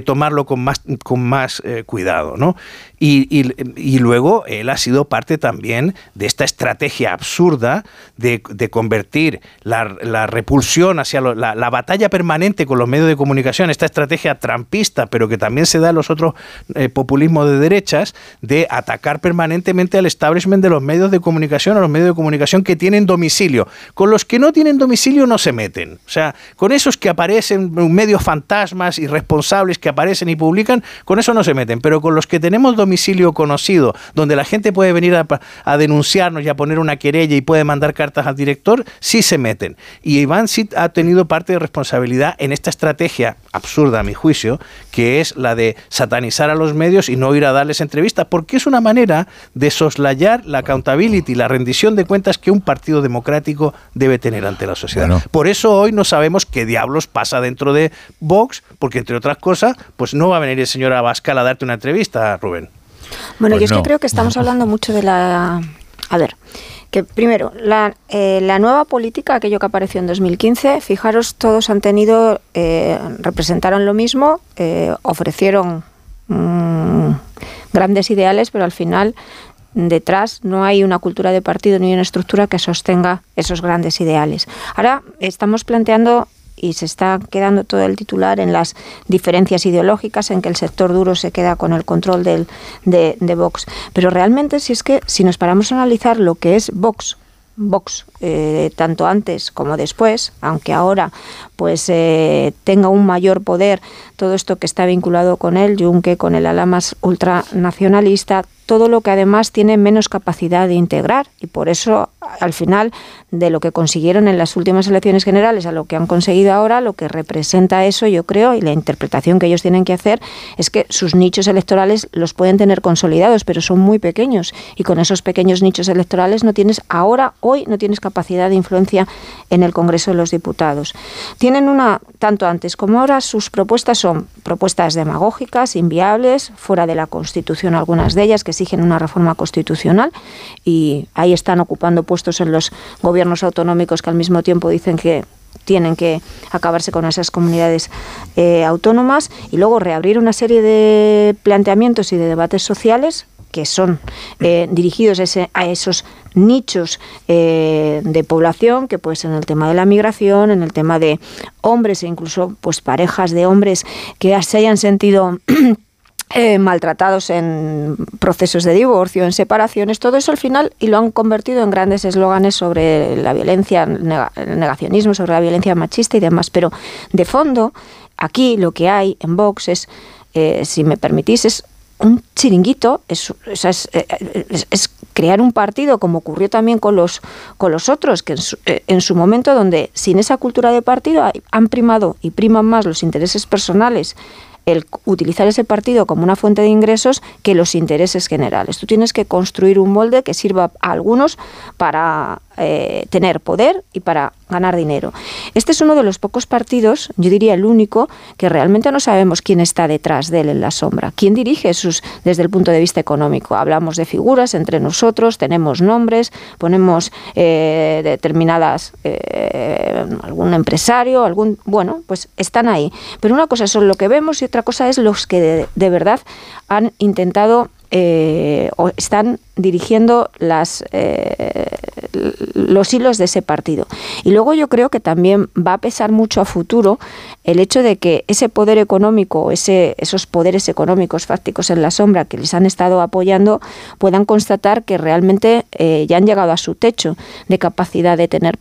Speaker 5: tomarlo con más, con más cuidado, ¿no? Y, luego él ha sido parte también de esta estrategia absurda de, convertir la, repulsión hacia la, la batalla permanente con los medios de comunicación, esta estrategia trampista, pero que también se da en los otros eh, populismos de derechas, de atacar permanentemente al establishment de los medios de comunicación, a los medios de comunicación que tienen domicilio. Con los que no tienen domicilio no se meten. O sea, con esos que aparecen, medios fantasmas, irresponsables que aparecen y publican, con eso no se meten. Pero con los que tenemos domicilio conocido, donde la gente puede venir a, a denunciarnos y a poner una querella y puede mandar cartas al director, sí se meten. Y Iván sí ha tenido parte de responsabilidad en esta estrategia absurda, a mi juicio, que es la de satanizar a los medios y no ir a darles entrevistas, porque es una manera de soslayar la accountability, la rendición de cuentas que un partido democrático debe tener ante la sociedad. Por eso hoy no sabemos qué diablos pasa dentro de Vox, porque entre otras cosas, pues no va a venir el señor Abascal a darte una entrevista, Rubén.
Speaker 6: Bueno, yo pues es que creo que estamos hablando mucho de la... A ver, que primero, la, eh, la, nueva política, aquello que apareció en 2015, fijaros, todos han tenido, eh, representaron lo mismo, eh, ofrecieron mm, grandes ideales, pero al final detrás no hay una cultura de partido ni una estructura que sostenga esos grandes ideales. Ahora estamos planteando y se está quedando todo el titular en las diferencias ideológicas, en que el sector duro se queda con el control del, de, Vox. Pero realmente, si es que si nos paramos a analizar lo que es Vox, Vox, eh, tanto antes como después, aunque ahora pues eh, tenga un mayor poder todo esto que está vinculado con él, Junque, con el ala más ultranacionalista, todo lo que además tiene menos capacidad de integrar y por eso al final de lo que consiguieron en las últimas elecciones generales a lo que han conseguido ahora, lo que representa eso yo creo y la interpretación que ellos tienen que hacer es que sus nichos electorales los pueden tener consolidados, pero son muy pequeños y con esos pequeños nichos electorales no tienes ahora, hoy no tienes capacidad de influencia en el Congreso de los Diputados. Tienen una, tanto antes como ahora, sus propuestas son propuestas demagógicas, inviables, fuera de la Constitución algunas de ellas que exigen una reforma constitucional y ahí están ocupando puestos en los gobiernos autonómicos que al mismo tiempo dicen que tienen que acabarse con esas comunidades eh, autónomas y luego reabrir una serie de planteamientos y de debates sociales que son eh, dirigidos a, esos nichos eh, de población, que pues en el tema de la migración, en el tema de hombres e incluso pues parejas de hombres que se hayan sentido eh, maltratados en procesos de divorcio, en separaciones, todo eso al final y lo han convertido en grandes eslóganes sobre la violencia, el negacionismo, sobre la violencia machista y demás. Pero de fondo, aquí lo que hay en Vox es, eh, si me permitís, es un chiringuito, es, eh, es, crear un partido como ocurrió también con los, con los otros, que en su, en su momento donde sin esa cultura de partido han primado y priman más los intereses personales el utilizar ese partido como una fuente de ingresos que los intereses generales. Tú tienes que construir un molde que sirva a algunos para eh, tener poder y para ganar dinero. Este es uno de los pocos partidos, yo diría el único, que realmente no sabemos quién está detrás de él en la sombra, quién dirige sus desde el punto de vista económico. Hablamos de figuras entre nosotros, tenemos nombres, ponemos eh, determinadas eh, algún empresario, algún bueno, pues están ahí. Pero una cosa son lo que vemos y otra cosa es los que de verdad han intentado eh, están dirigiendo las, eh, los hilos de ese partido. Y luego yo creo que también va a pesar mucho a futuro el hecho de que ese poder económico, ese, esos poderes económicos fácticos en la sombra que les han estado apoyando, puedan constatar que realmente eh, ya han llegado a su techo de capacidad de tener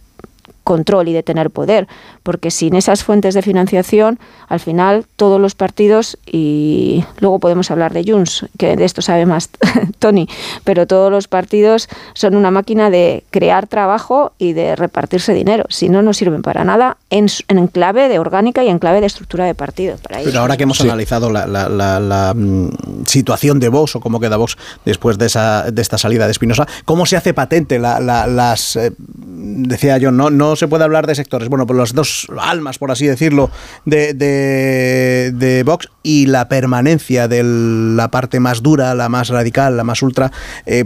Speaker 6: control y de tener poder, porque sin esas fuentes de financiación, al final todos los partidos, y luego podemos hablar de Junts, que de esto sabe más Tony, pero todos los partidos son una máquina de crear trabajo y de repartirse dinero, si no, no sirven para nada en, en clave de orgánica y en clave de estructura de partido.
Speaker 1: pero ahora que hemos analizado la, mm, situación de Vox o cómo queda Vox después de, esa, de esta salida de Espinosa, ¿cómo se hace patente las, eh, decía yo, no, no se puede hablar de sectores. Bueno, pues las dos almas, por así decirlo, de, de, Vox y la permanencia de la parte más dura, la más radical, la más ultra. Eh,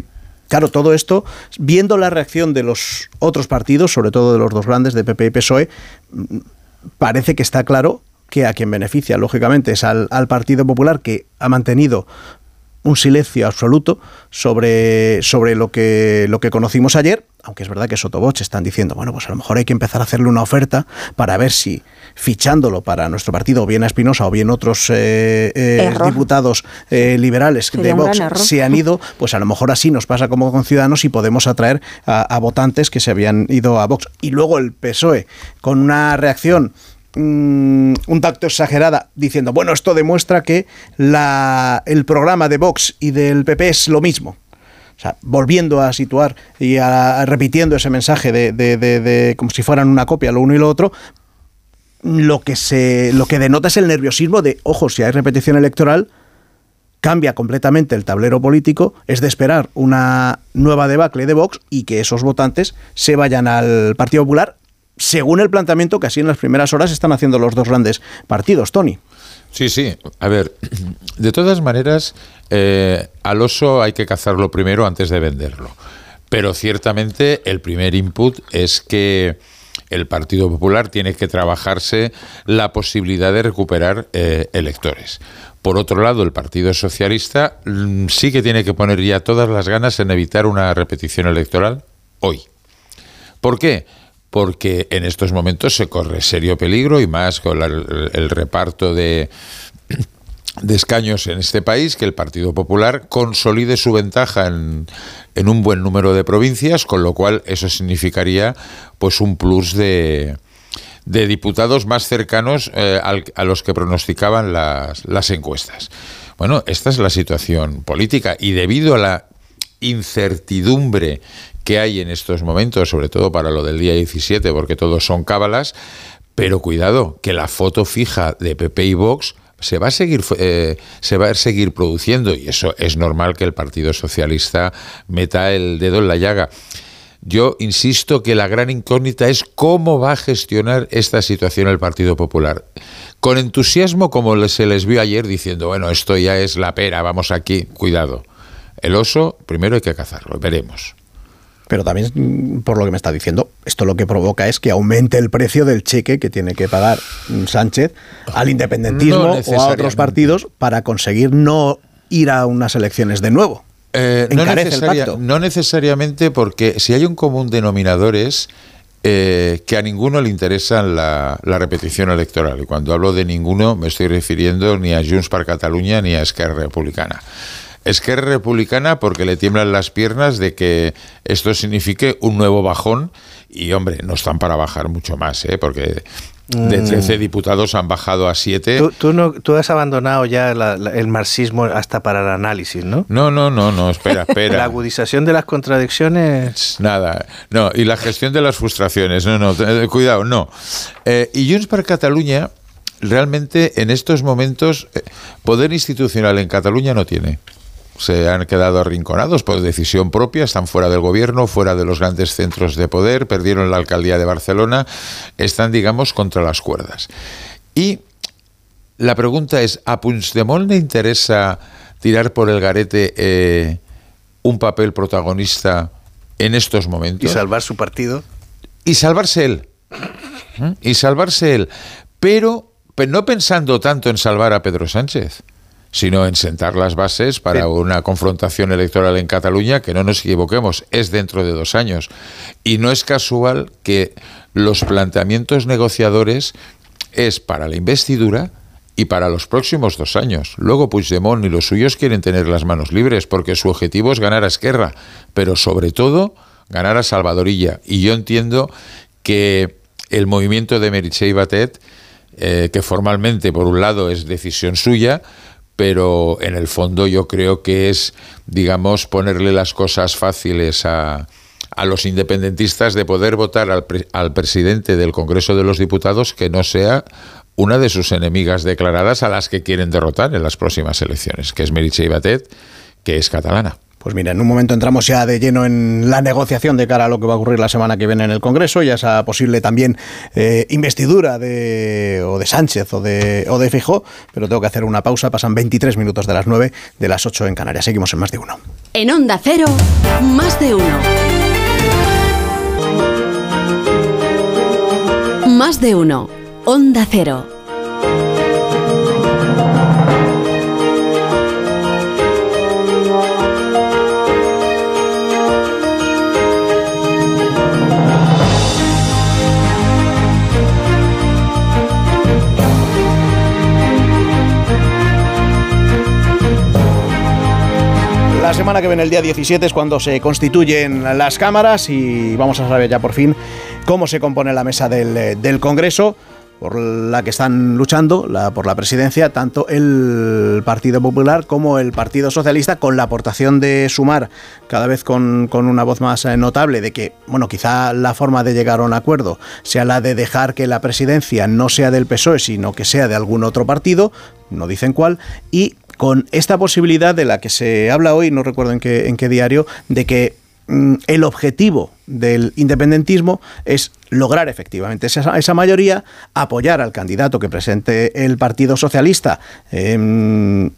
Speaker 1: claro, todo esto, viendo la reacción de los otros partidos, sobre todo de los dos grandes, de PP y PSOE, parece que está claro que a quien beneficia, lógicamente, es al Partido Popular, que ha mantenido un silencio absoluto sobre, sobre lo, que, lo que conocimos ayer, aunque es verdad que Sotoboch están diciendo, bueno, pues a lo mejor hay que empezar a hacerle una oferta para ver si fichándolo para nuestro partido, o bien a Espinosa o bien otros eh, eh, diputados eh, liberales de Vox se han ido, pues a lo mejor así nos pasa como con Ciudadanos y podemos atraer a votantes que se habían ido a Vox. Y luego el PSOE, con una reacción Mm, un tacto exagerada diciendo, bueno, esto demuestra que la, el programa de Vox y del PP es lo mismo. O sea, volviendo a situar y repitiendo ese mensaje de, de, como si fueran una copia lo uno y lo otro, lo que, se, lo que denota es el nerviosismo de, ojo, si hay repetición electoral, cambia completamente el tablero político, es de esperar una nueva debacle de Vox y que esos votantes se vayan al Partido Popular según el planteamiento que así en las primeras horas están haciendo los dos grandes partidos, Tony.
Speaker 4: Sí, sí. A ver, de todas maneras, eh, al oso hay que cazarlo primero antes de venderlo. Pero ciertamente el primer input es que el Partido Popular tiene que trabajarse la posibilidad de recuperar eh, electores. Por otro lado, el Partido Socialista mm, sí que tiene que poner ya todas las ganas en evitar una repetición electoral hoy. ¿Por qué? Porque en estos momentos se corre serio peligro y más con el, reparto de, de escaños en este país, que el Partido Popular consolide su ventaja en, en, un buen número de provincias, con lo cual eso significaría pues un plus de, de diputados más cercanos eh, a los que pronosticaban las, las encuestas. Bueno, esta es la situación política y debido a la incertidumbre que hay en estos momentos, sobre todo para lo del día 17, porque todos son cábalas, pero cuidado, que la foto fija de PP y Vox se va a seguir eh, se va a seguir produciendo y eso es normal que el Partido Socialista meta el dedo en la llaga. Yo insisto que la gran incógnita es cómo va a gestionar esta situación el Partido Popular. Con entusiasmo como se les vio ayer diciendo, bueno, esto ya es la pera, vamos aquí, cuidado. El oso, primero hay que cazarlo, veremos.
Speaker 1: Pero también, mm, por lo que me está diciendo, esto lo que provoca es que aumente el precio del cheque que tiene que pagar Sánchez al independentismo o a otros partidos para conseguir no ir a unas elecciones de nuevo.
Speaker 4: Eh, no, necesariamente porque si hay un común denominador es eh, que a ninguno le interesa la, repetición electoral. Y cuando hablo de ninguno me estoy refiriendo ni a Junts per Cataluña ni a Esquerra Republicana. Esquerra Republicana porque le tiemblan las piernas de que esto signifique un nuevo bajón y hombre, no están para bajar mucho más, ¿eh? porque de 13 mm. diputados han bajado a 7.
Speaker 5: Tú, no, tú has abandonado ya el marxismo hasta para el análisis, ¿no?
Speaker 4: No, no, no, no, espera, espera.
Speaker 5: la agudización de las contradicciones.
Speaker 4: Nada, no, y la gestión de las frustraciones, no, no, eh, cuidado, no. Eh, y Junts per Cataluña, realmente en estos momentos, eh, poder institucional en Cataluña no tiene se han quedado arrinconados por decisión propia, están fuera del gobierno, fuera de los grandes centros de poder, perdieron la alcaldía de Barcelona, están, digamos, contra las cuerdas. Y la pregunta es, ¿a Puigdemont le interesa tirar por el garete eh, un papel protagonista en estos momentos?
Speaker 5: ¿Y salvar su partido?
Speaker 4: Y salvarse él. ¿Mm? Y salvarse él. Pero, pero no pensando tanto en salvar a Pedro Sánchez sino en sentar las bases para una confrontación electoral en Cataluña, que no nos equivoquemos, es dentro de dos años. Y no es casual que los planteamientos negociadores es para la investidura y para los próximos dos años. Luego Puigdemont y los suyos quieren tener las manos libres porque su objetivo es ganar a Esquerra, pero sobre todo ganar a Salvadorilla. Y yo entiendo que el movimiento de Meritxell Batet, eh, que formalmente por un lado es decisión suya, pero en el fondo yo creo que es, digamos, ponerle las cosas fáciles a, a los independentistas de poder votar al, al, presidente del Congreso de los Diputados que no sea una de sus enemigas declaradas a las que quieren derrotar en las próximas elecciones, que es Meritxell Batet, que es catalana.
Speaker 1: Pues mira, en un momento entramos ya de lleno en la negociación de cara a lo que va a ocurrir la semana que viene en el Congreso y a esa posible también eh, investidura de, o de Sánchez o de, o de Fijó, pero tengo que hacer una pausa, pasan 23 minutos de las 9 de las 8 en Canarias. Seguimos en Más de Uno.
Speaker 2: En Onda Cero, Más de Uno. Más de Uno, Onda Cero.
Speaker 1: Semana que viene, el día 17, es cuando se constituyen las cámaras y vamos a saber ya por fin cómo se compone la mesa del, Congreso por la que están luchando por la presidencia tanto el Partido Popular como el Partido Socialista con la aportación de Sumar cada vez con, con, una voz más eh, notable de que, bueno, quizá la forma de llegar a un acuerdo sea la de dejar que la presidencia no sea del PSOE sino que sea de algún otro partido, no dicen cuál, y con esta posibilidad de la que se habla hoy, no recuerdo en qué, en qué diario, de que mm, el objetivo del independentismo es lograr efectivamente esa, esa, mayoría, apoyar al candidato que presente el Partido Socialista. Em,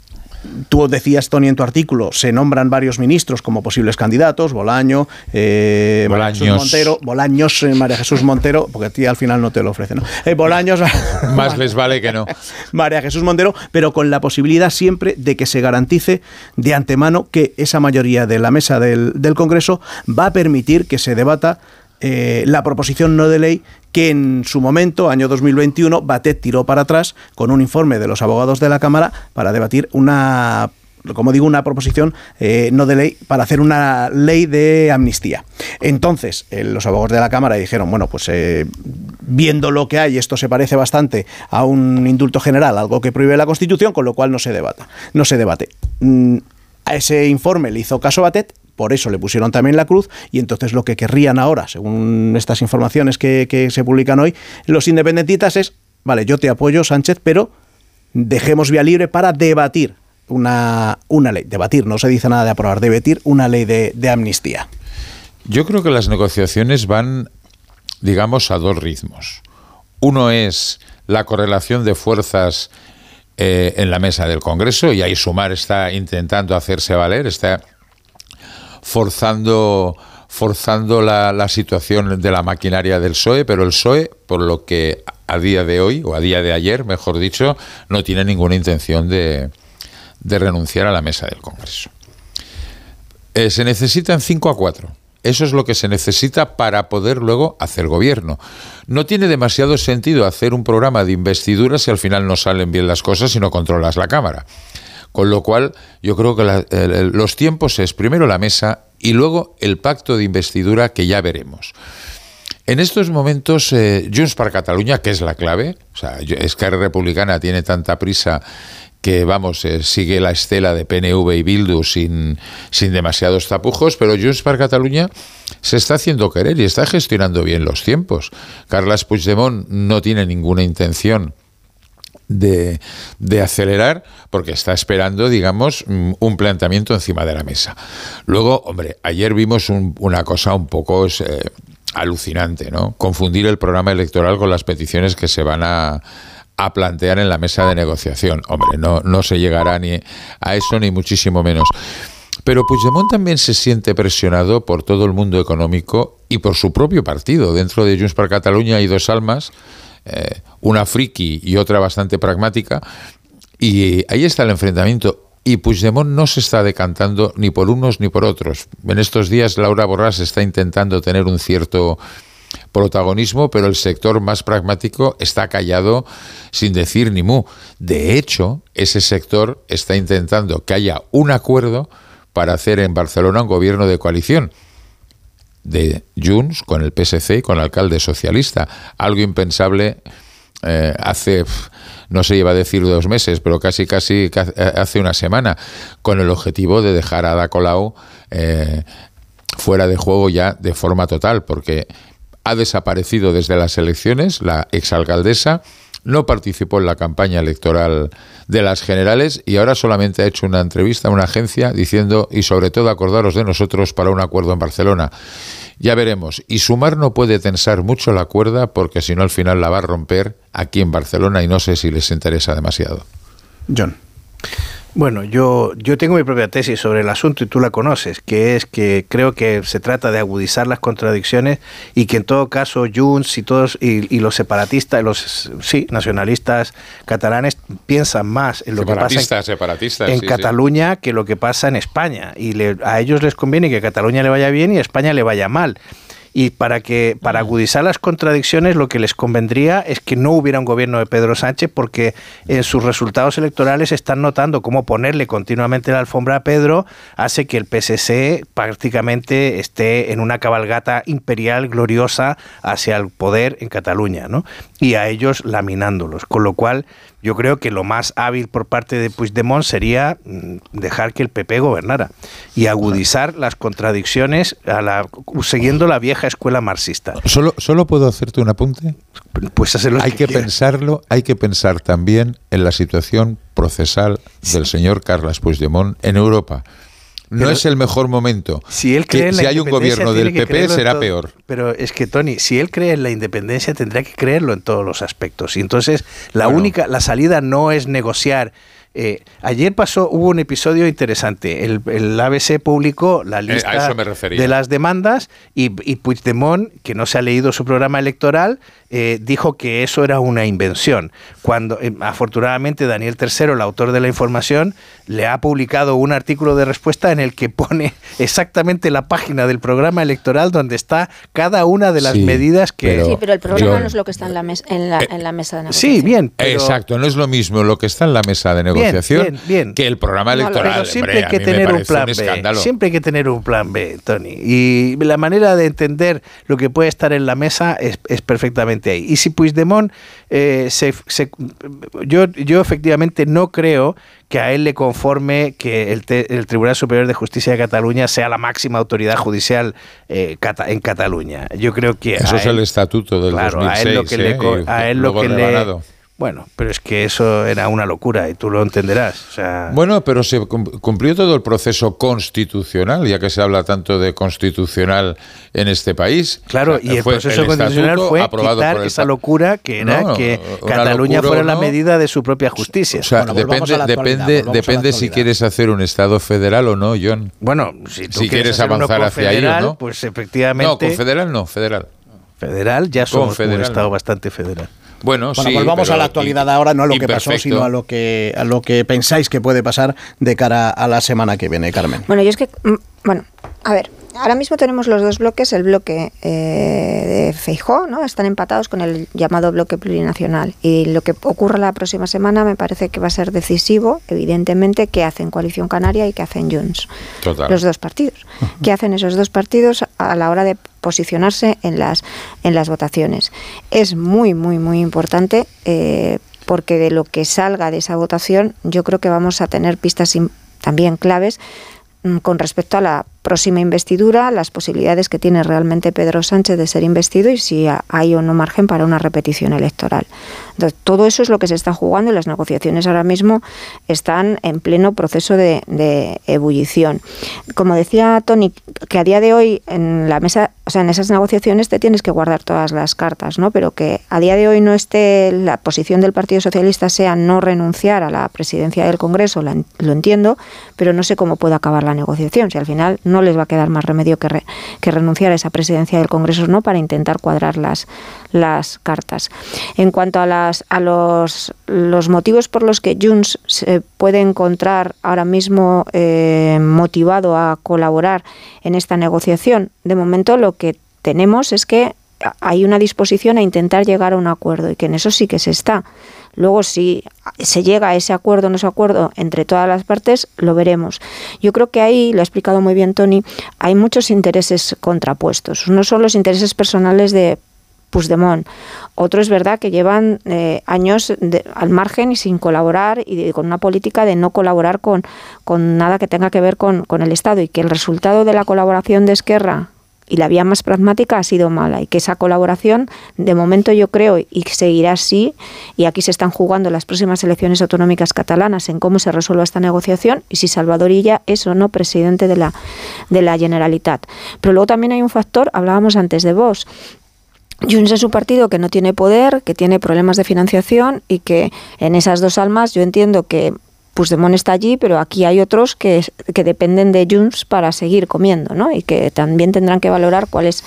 Speaker 1: Tú decías, Tony, en tu artículo, se nombran varios ministros como posibles candidatos, Bolaño, eh, Bolaños. María Jesús Montero, Bolaños, eh, María Jesús Montero, porque a ti al final no te lo ofrecen, ¿no? Eh, Bolaños...
Speaker 4: Más les vale que no.
Speaker 1: María Jesús Montero, pero con la posibilidad siempre de que se garantice de antemano que esa mayoría de la mesa del, del Congreso va a permitir que se debata eh, la proposición no de ley que en su momento, año 2021, Batet tiró para atrás con un informe de los abogados de la Cámara para debatir una como digo, una proposición eh, no de ley para hacer una ley de amnistía. Entonces, eh, los abogados de la Cámara dijeron, bueno, pues viendo lo que hay, esto se parece bastante a un indulto general, algo que prohíbe la Constitución, con lo cual no se debata, no se debate. Mm, a ese informe le hizo caso Batet, por eso le pusieron también la cruz y entonces lo que querrían ahora, según estas informaciones que, se publican hoy, los independentistas es, vale, yo te apoyo Sánchez, pero dejemos vía libre para debatir una, una ley. Debatir, no se dice nada de aprobar, debatir una ley de, amnistía.
Speaker 4: Yo creo que las negociaciones van, digamos, a dos ritmos. Uno es la correlación de fuerzas eh, en la mesa del Congreso y ahí Sumar está intentando hacerse valer, está forzando forzando la, situación de la maquinaria del PSOE, pero el PSOE, por lo que a día de hoy, o a día de ayer, mejor dicho, no tiene ninguna intención de, de renunciar a la mesa del Congreso. Eh, se necesitan 5 a 4. Eso es lo que se necesita para poder luego hacer gobierno. No tiene demasiado sentido hacer un programa de investidura si al final no salen bien las cosas y no controlas la Cámara. Con lo cual, yo creo que los tiempos es primero la mesa y luego el pacto de investidura que ya veremos. En estos momentos, eh, Junts para Cataluña, que es la clave, o sea, Esquerra Republicana tiene tanta prisa que, vamos, eh, sigue la estela de PNV y Bildu sin, sin demasiados tapujos, pero Junts para Cataluña se está haciendo querer y está gestionando bien los tiempos. Carles Puigdemont no tiene ninguna intención de, acelerar porque está esperando, digamos, mm, un planteamiento encima de la mesa. Luego, hombre, ayer vimos una cosa un poco eh, alucinante, ¿no? Confundir el programa electoral con las peticiones que se van a, a plantear en la mesa de negociación. Hombre, no, no se llegará ni a eso ni muchísimo menos. Pero Puigdemont también se siente presionado por todo el mundo económico y por su propio partido. Dentro de Junts per Cataluña hay dos almas eh, una friki y otra bastante pragmática, y ahí está el enfrentamiento. Y Puigdemont no se está decantando ni por unos ni por otros. En estos días Laura Borràs está intentando tener un cierto protagonismo, pero el sector más pragmático está callado sin decir ni mu. De hecho, ese sector está intentando que haya un acuerdo para hacer en Barcelona un gobierno de coalición de Junts con el PSC y con el alcalde socialista. Algo impensable eh, hace, no se iba a decir dos meses, pero casi casi hace una semana, con el objetivo de dejar a Ada Colau eh, fuera de juego ya de forma total, porque ha desaparecido desde las elecciones la exalcaldesa no participó en la campaña electoral de las generales y ahora solamente ha hecho una entrevista a una agencia diciendo y sobre todo acordaros de nosotros para un acuerdo en Barcelona. Ya veremos. Y Sumar no puede tensar mucho la cuerda porque si no al final la va a romper aquí en Barcelona y no sé si les interesa demasiado.
Speaker 1: John.
Speaker 5: Bueno, yo, yo tengo mi propia tesis sobre el asunto y tú la conoces, que es que creo que se trata de agudizar las contradicciones y que en todo caso Junts y todos y, los separatistas, los sí, nacionalistas catalanes piensan más en lo que pasa en, en Cataluña que lo que pasa en España. Y a ellos les conviene que Cataluña le vaya bien y a España le vaya mal y para que para agudizar las contradicciones lo que les convendría es que no hubiera un gobierno de Pedro Sánchez porque en sus resultados electorales están notando cómo ponerle continuamente la alfombra a Pedro hace que el PSC prácticamente esté en una cabalgata imperial gloriosa hacia el poder en Cataluña, ¿no? Y a ellos laminándolos, con lo cual yo creo que lo más hábil por parte de Puigdemont sería mm, dejar que el PP gobernara y agudizar las contradicciones a la, siguiendo la vieja escuela marxista.
Speaker 4: ¿Solo, solo puedo hacerte un apunte?
Speaker 5: Pues hacerlo
Speaker 4: hay que, pensarlo, hay que pensar también en la situación procesal del señor Carles Puigdemont en Europa. No es el mejor momento.
Speaker 5: Si él cree
Speaker 4: si hay un gobierno del PP será peor.
Speaker 5: Pero es que Tony, si él cree en la independencia tendrá que creerlo en todos los aspectos. Y entonces la única, la salida no es negociar eh, ayer pasó, hubo un episodio interesante. El, ABC publicó la eh, lista de las demandas y, y, Puigdemont, que no se ha leído su programa electoral, eh, dijo que eso era una invención. Cuando afortunadamente Daniel III, el autor de la información, le ha publicado un artículo de respuesta en el que pone exactamente la página del programa electoral donde está cada una de las medidas que...
Speaker 6: sí, pero el programa no es lo que está en la, mesa en la, mesa de negociación.
Speaker 5: Sí, bien.
Speaker 4: Exacto, no es lo mismo lo que está en la mesa de negociación que el programa electoral.
Speaker 5: siempre hay que tener un plan B. Siempre hay que tener un plan B, Tony. Y la manera de entender lo que puede estar en la mesa es, perfectamente ahí. Y si Puigdemont eh, se, yo, yo efectivamente no creo que a él le conforme que el, Tribunal Superior de Justicia de Cataluña sea la máxima autoridad judicial eh, en Cataluña. Yo creo que
Speaker 4: eso es el estatuto del
Speaker 5: claro, a él lo que le, ¿eh? a él lo que le bueno, pero es que eso era una locura y tú lo entenderás.
Speaker 4: Bueno, pero se cumplió todo el proceso constitucional, ya que se habla tanto de constitucional en este país.
Speaker 5: Claro, y el proceso constitucional fue quitar esa locura que era que Cataluña fuera la medida de su propia justicia.
Speaker 4: O sea, depende, depende, depende si quieres hacer un Estado federal o no, John.
Speaker 5: Bueno, si, tú quieres, avanzar hacia ahí, ¿no? pues efectivamente...
Speaker 4: No, confederal no, federal.
Speaker 5: Federal, ya somos un Estado bastante federal.
Speaker 4: Bueno,
Speaker 1: bueno volvamos a la actualidad ahora, no a lo que pasó, sino a lo que, a lo que pensáis que puede pasar de cara a la semana que viene, Carmen.
Speaker 6: Bueno, yo es que, mm, bueno, a ver, ahora mismo tenemos los dos bloques, el bloque eh, de Feijó, ¿no? Están empatados con el llamado bloque plurinacional. Y lo que ocurra la próxima semana me parece que va a ser decisivo, evidentemente, qué hacen Coalición Canaria y qué hacen Junts. Los dos partidos. ¿Qué hacen esos dos partidos a la hora de posicionarse en las, en las votaciones? Es muy, muy, muy importante. Eh, porque de lo que salga de esa votación yo creo que vamos a tener pistas también claves mm, con respecto a la próxima investidura, las posibilidades que tiene realmente Pedro Sánchez de ser investido y si hay o no margen para una repetición electoral. Entonces, todo eso es lo que se está jugando y las negociaciones ahora mismo están en pleno proceso de, ebullición. Como decía Tony, que a día de hoy en la mesa, o sea, en esas negociaciones te tienes que guardar todas las cartas, ¿no? Pero que a día de hoy no esté la posición del Partido Socialista sea no renunciar a la presidencia del Congreso, lo entiendo, pero no sé cómo puede acabar la negociación. Si al final no les va a quedar más remedio que, que renunciar a esa presidencia del Congreso no para intentar cuadrar las, las cartas. En cuanto a, las, a los, los motivos por los que Junts se puede encontrar ahora mismo eh, motivado a colaborar en esta negociación, de momento lo que tenemos es que hay una disposición a intentar llegar a un acuerdo y que en eso sí que se está. Luego, si se llega a ese acuerdo o no ese acuerdo entre todas las partes, lo veremos. Yo creo que ahí, lo ha explicado muy bien Tony, hay muchos intereses contrapuestos. Uno son los intereses personales de Puigdemont. Otro es verdad que llevan eh, años al margen y sin colaborar y con una política de no colaborar con, con nada que tenga que ver con, con, el Estado y que el resultado de la colaboración de Esquerra y la vía más pragmática ha sido mala y que esa colaboración de momento yo creo y seguirá así y aquí se están jugando las próximas elecciones autonómicas catalanas en cómo se resuelva esta negociación y si Salvadorilla es o no presidente de la de la Generalitat. Pero luego también hay un factor, hablábamos antes de vos, Junts es un partido que no tiene poder, que tiene problemas de financiación y que en esas dos almas yo entiendo que Puigdemont está allí, pero aquí hay otros que, que dependen de Junts para seguir comiendo, ¿no? Y que también tendrán que valorar cuál es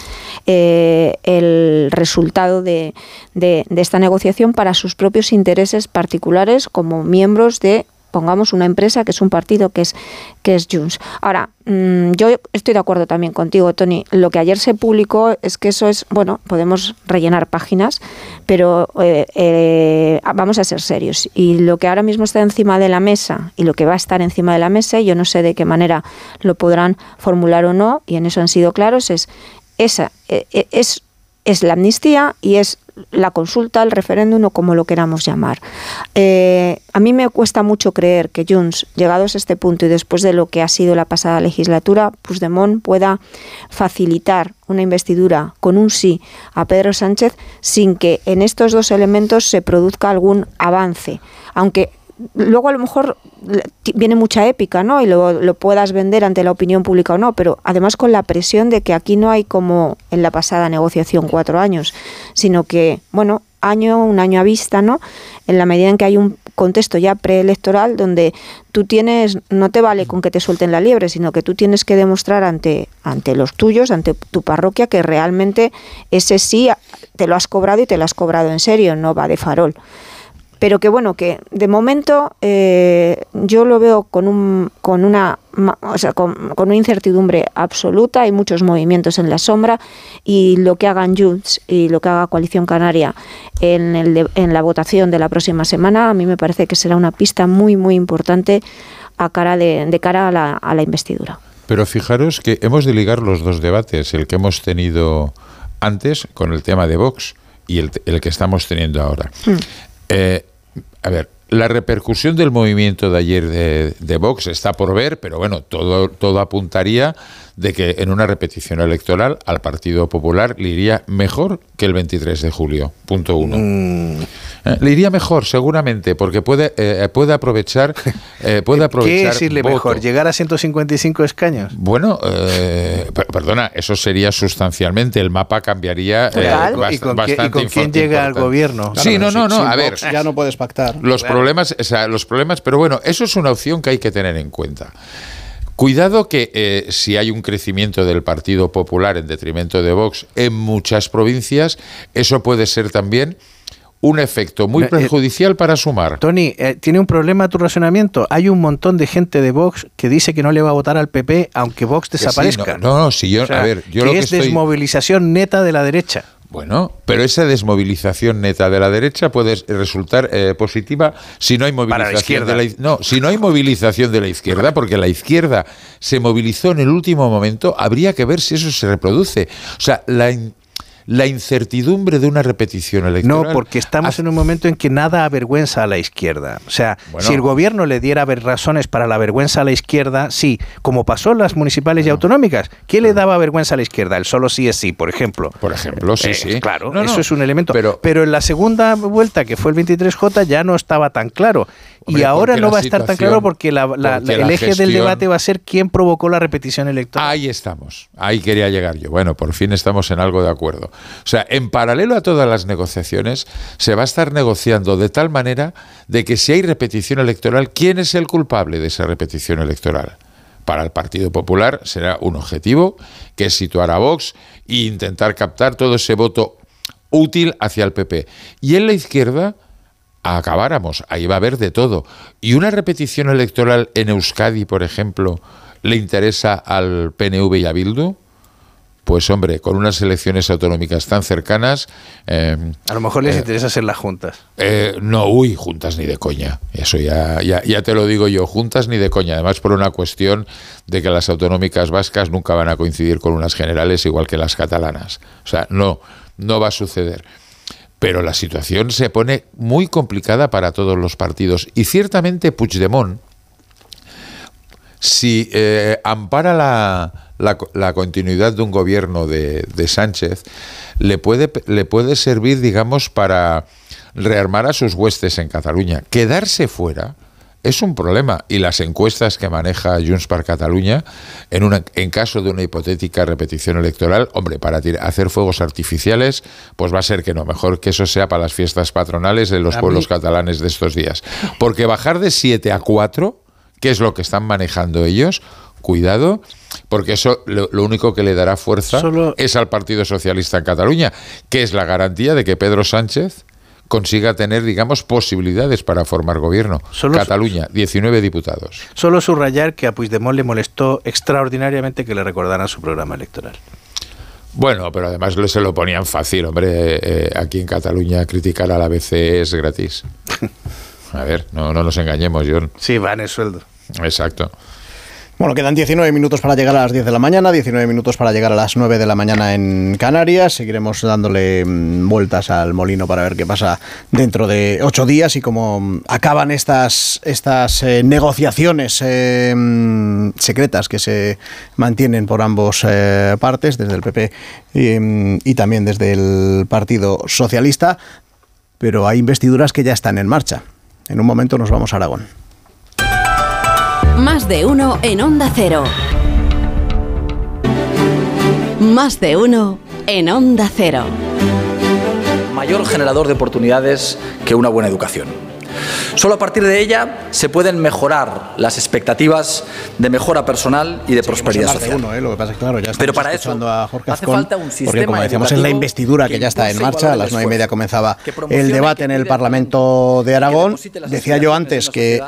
Speaker 6: eh, el resultado de, de, de esta negociación para sus propios intereses particulares como miembros de pongamos una empresa que es un partido que es que es Junts. Ahora, mm, yo estoy de acuerdo también contigo, Tony. Lo que ayer se publicó es que eso es, bueno, podemos rellenar páginas, pero eh, eh, vamos a ser serios. Y lo que ahora mismo está encima de la mesa y lo que va a estar encima de la mesa, yo no sé de qué manera lo podrán formular o no, y en eso han sido claros, es esa, eh, es es la amnistía y es la consulta, el referéndum o como lo queramos llamar. Eh, a mí me cuesta mucho creer que Junts, llegados a este punto y después de lo que ha sido la pasada legislatura, Puigdemont pueda facilitar una investidura con un sí a Pedro Sánchez sin que en estos dos elementos se produzca algún avance. Aunque luego a lo mejor viene mucha épica, ¿no? Y lo, lo, puedas vender ante la opinión pública o no, pero además con la presión de que aquí no hay como en la pasada negociación cuatro años, sino que, bueno, año, un año a vista, ¿no? En la medida en que hay un contexto ya preelectoral donde tú tienes, no te vale con que te suelten la liebre, sino que tú tienes que demostrar ante, ante los tuyos, ante tu parroquia, que realmente ese sí te lo has cobrado y te lo has cobrado en serio, no va de farol pero que bueno, que de momento eh, yo lo veo con, un, con una o sea, con, una incertidumbre absoluta, hay muchos movimientos en la sombra y lo que hagan Junts y lo que haga Coalición Canaria en, el en la votación de la próxima semana, a mí me parece que será una pista muy, muy importante a cara de, de cara a la, a la investidura.
Speaker 4: Pero fijaros que hemos de ligar los dos debates, el que hemos tenido antes con el tema de Vox y el, el que estamos teniendo ahora. Hmm. Eh, a ver, la repercusión del movimiento de ayer de, de, Vox está por ver, pero bueno, todo, todo apuntaría de que en una repetición electoral al Partido Popular le iría mejor que el 23 de julio. Punto uno. Mm. Eh, le iría mejor, seguramente, porque puede, eh, puede aprovechar. Eh, puede aprovechar
Speaker 5: ¿Qué decirle mejor? ¿Llegar a 155 escaños?
Speaker 4: Bueno, perdona, eso sería sustancialmente. El mapa cambiaría
Speaker 5: ¿Y con, quién llega al gobierno?
Speaker 4: sí, no, no, no. a ver.
Speaker 1: Ya no puedes pactar.
Speaker 4: Los problemas, o sea, los problemas, pero bueno, eso es una opción que hay que tener en cuenta. Cuidado que si hay un crecimiento del Partido Popular en detrimento de Vox en muchas provincias, eso puede ser también un efecto muy perjudicial para sumar.
Speaker 5: Tony, tiene un problema tu razonamiento. Hay un montón de gente de Vox que dice que no le va a votar al PP aunque Vox desaparezca.
Speaker 4: no, no, si yo, a ver, yo
Speaker 5: que
Speaker 4: lo que
Speaker 5: es desmovilización neta de la derecha.
Speaker 4: Bueno, pero esa desmovilización neta de la derecha puede resultar eh, positiva si no hay movilización de la no, si no hay movilización de la izquierda, porque la izquierda se movilizó en el último momento, habría que ver si eso se reproduce. O sea, la la incertidumbre de una repetición electoral.
Speaker 5: No, porque estamos en un momento en que nada avergüenza a la izquierda. O sea, si el gobierno le diera razones para la vergüenza a la izquierda, sí, como pasó en las municipales y autonómicas. ¿Qué le daba vergüenza a la izquierda? El solo sí es sí, por ejemplo.
Speaker 4: Por ejemplo, sí,
Speaker 5: eh,
Speaker 4: sí.
Speaker 5: Claro, eso es un elemento. Pero, pero en la segunda vuelta, que fue el 23J, ya no estaba tan claro y ahora no va a estar tan claro porque, el eje del debate va a ser quién provocó la repetición electoral.
Speaker 4: Ahí estamos, ahí quería llegar yo. Bueno, por fin estamos en algo de acuerdo. O sea, en paralelo a todas las negociaciones, se va a estar negociando de tal manera de que si hay repetición electoral, ¿quién es el culpable de esa repetición electoral? Para el Partido Popular será un objetivo, que es situar a Vox e intentar captar todo ese voto útil hacia el PP. Y en la izquierda acabáramos. Ahí va a haber de todo. ¿Y una repetición electoral en Euskadi, por ejemplo, le interesa al PNV y a Bildu? Pues hombre, con unas elecciones autonómicas tan cercanas...
Speaker 5: Eh, a lo mejor les eh, interesa ser las juntas.
Speaker 4: Eh, no, uy, juntas ni de coña. Eso ya, ya, ya te lo digo yo, juntas ni de coña. Además por una cuestión de que las autonómicas vascas nunca van a coincidir con unas generales igual que las catalanas. O sea, no, no va a suceder pero la situación se pone muy complicada para todos los partidos. Y ciertamente Puigdemont, si eh, ampara la, continuidad de un gobierno de, de, Sánchez, le puede, le puede servir, digamos, para rearmar a sus huestes en Cataluña. Quedarse fuera es un problema y las encuestas que maneja Junts per Cataluña en, una, en caso de una hipotética repetición electoral, hombre, para hacer fuegos artificiales, pues va a ser que no, mejor que eso sea para las fiestas patronales de los pueblos catalanes de estos días. Porque bajar de 7 a 4, que es lo que están manejando ellos, cuidado, porque eso lo, único que le dará fuerza es al Partido Socialista en Cataluña, que es la garantía de que Pedro Sánchez consiga tener, digamos, posibilidades para formar gobierno. Cataluña, 19 diputados.
Speaker 5: Solo subrayar que a Puigdemont le molestó extraordinariamente que le recordaran su programa electoral.
Speaker 4: Bueno, pero además se lo ponían fácil, hombre. Eh, aquí en Cataluña criticar a la BCE es gratis. A ver, no, no nos engañemos, John.
Speaker 5: Sí, va en el sueldo.
Speaker 4: Exacto.
Speaker 1: Bueno, quedan 19 minutos para llegar a las 10 de la mañana, 19 minutos para llegar a las 9 de la mañana en Canarias. Seguiremos dándole mm, vueltas al molino para ver qué pasa dentro de ocho días y cómo mm, acaban estas, estas eh, negociaciones eh, mm, secretas que se mantienen por ambos eh, partes, desde el PP y también desde el Partido Socialista. Pero hay investiduras que ya están en marcha. En un momento nos vamos a Aragón.
Speaker 2: Más de uno en Onda Cero. Más de uno en Onda Cero.
Speaker 7: Mayor generador de oportunidades que una buena educación. Solo a partir de ella se pueden mejorar las expectativas de mejora personal y de prosperidad social.
Speaker 1: ¿eh? Lo que pasa es claro, ya
Speaker 7: Pero para eso
Speaker 1: a hace falta un sistema porque como decíamos en la investidura que, ya está en marcha, a las nueve y media comenzaba el debate en el Parlamento de Aragón. Decía yo antes que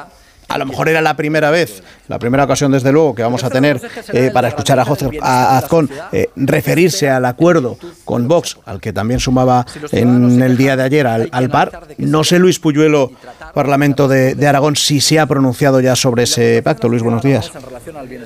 Speaker 1: a lo mejor era la primera vez, la primera ocasión desde luego que vamos a tener eh, para escuchar a, José, Azcón eh, referirse al acuerdo con Vox, al que también sumaba en el día de ayer al, al par. No sé, Luis Puyuelo, Parlamento de, de, Aragón, si se ha pronunciado ya sobre ese pacto. Luis, buenos días.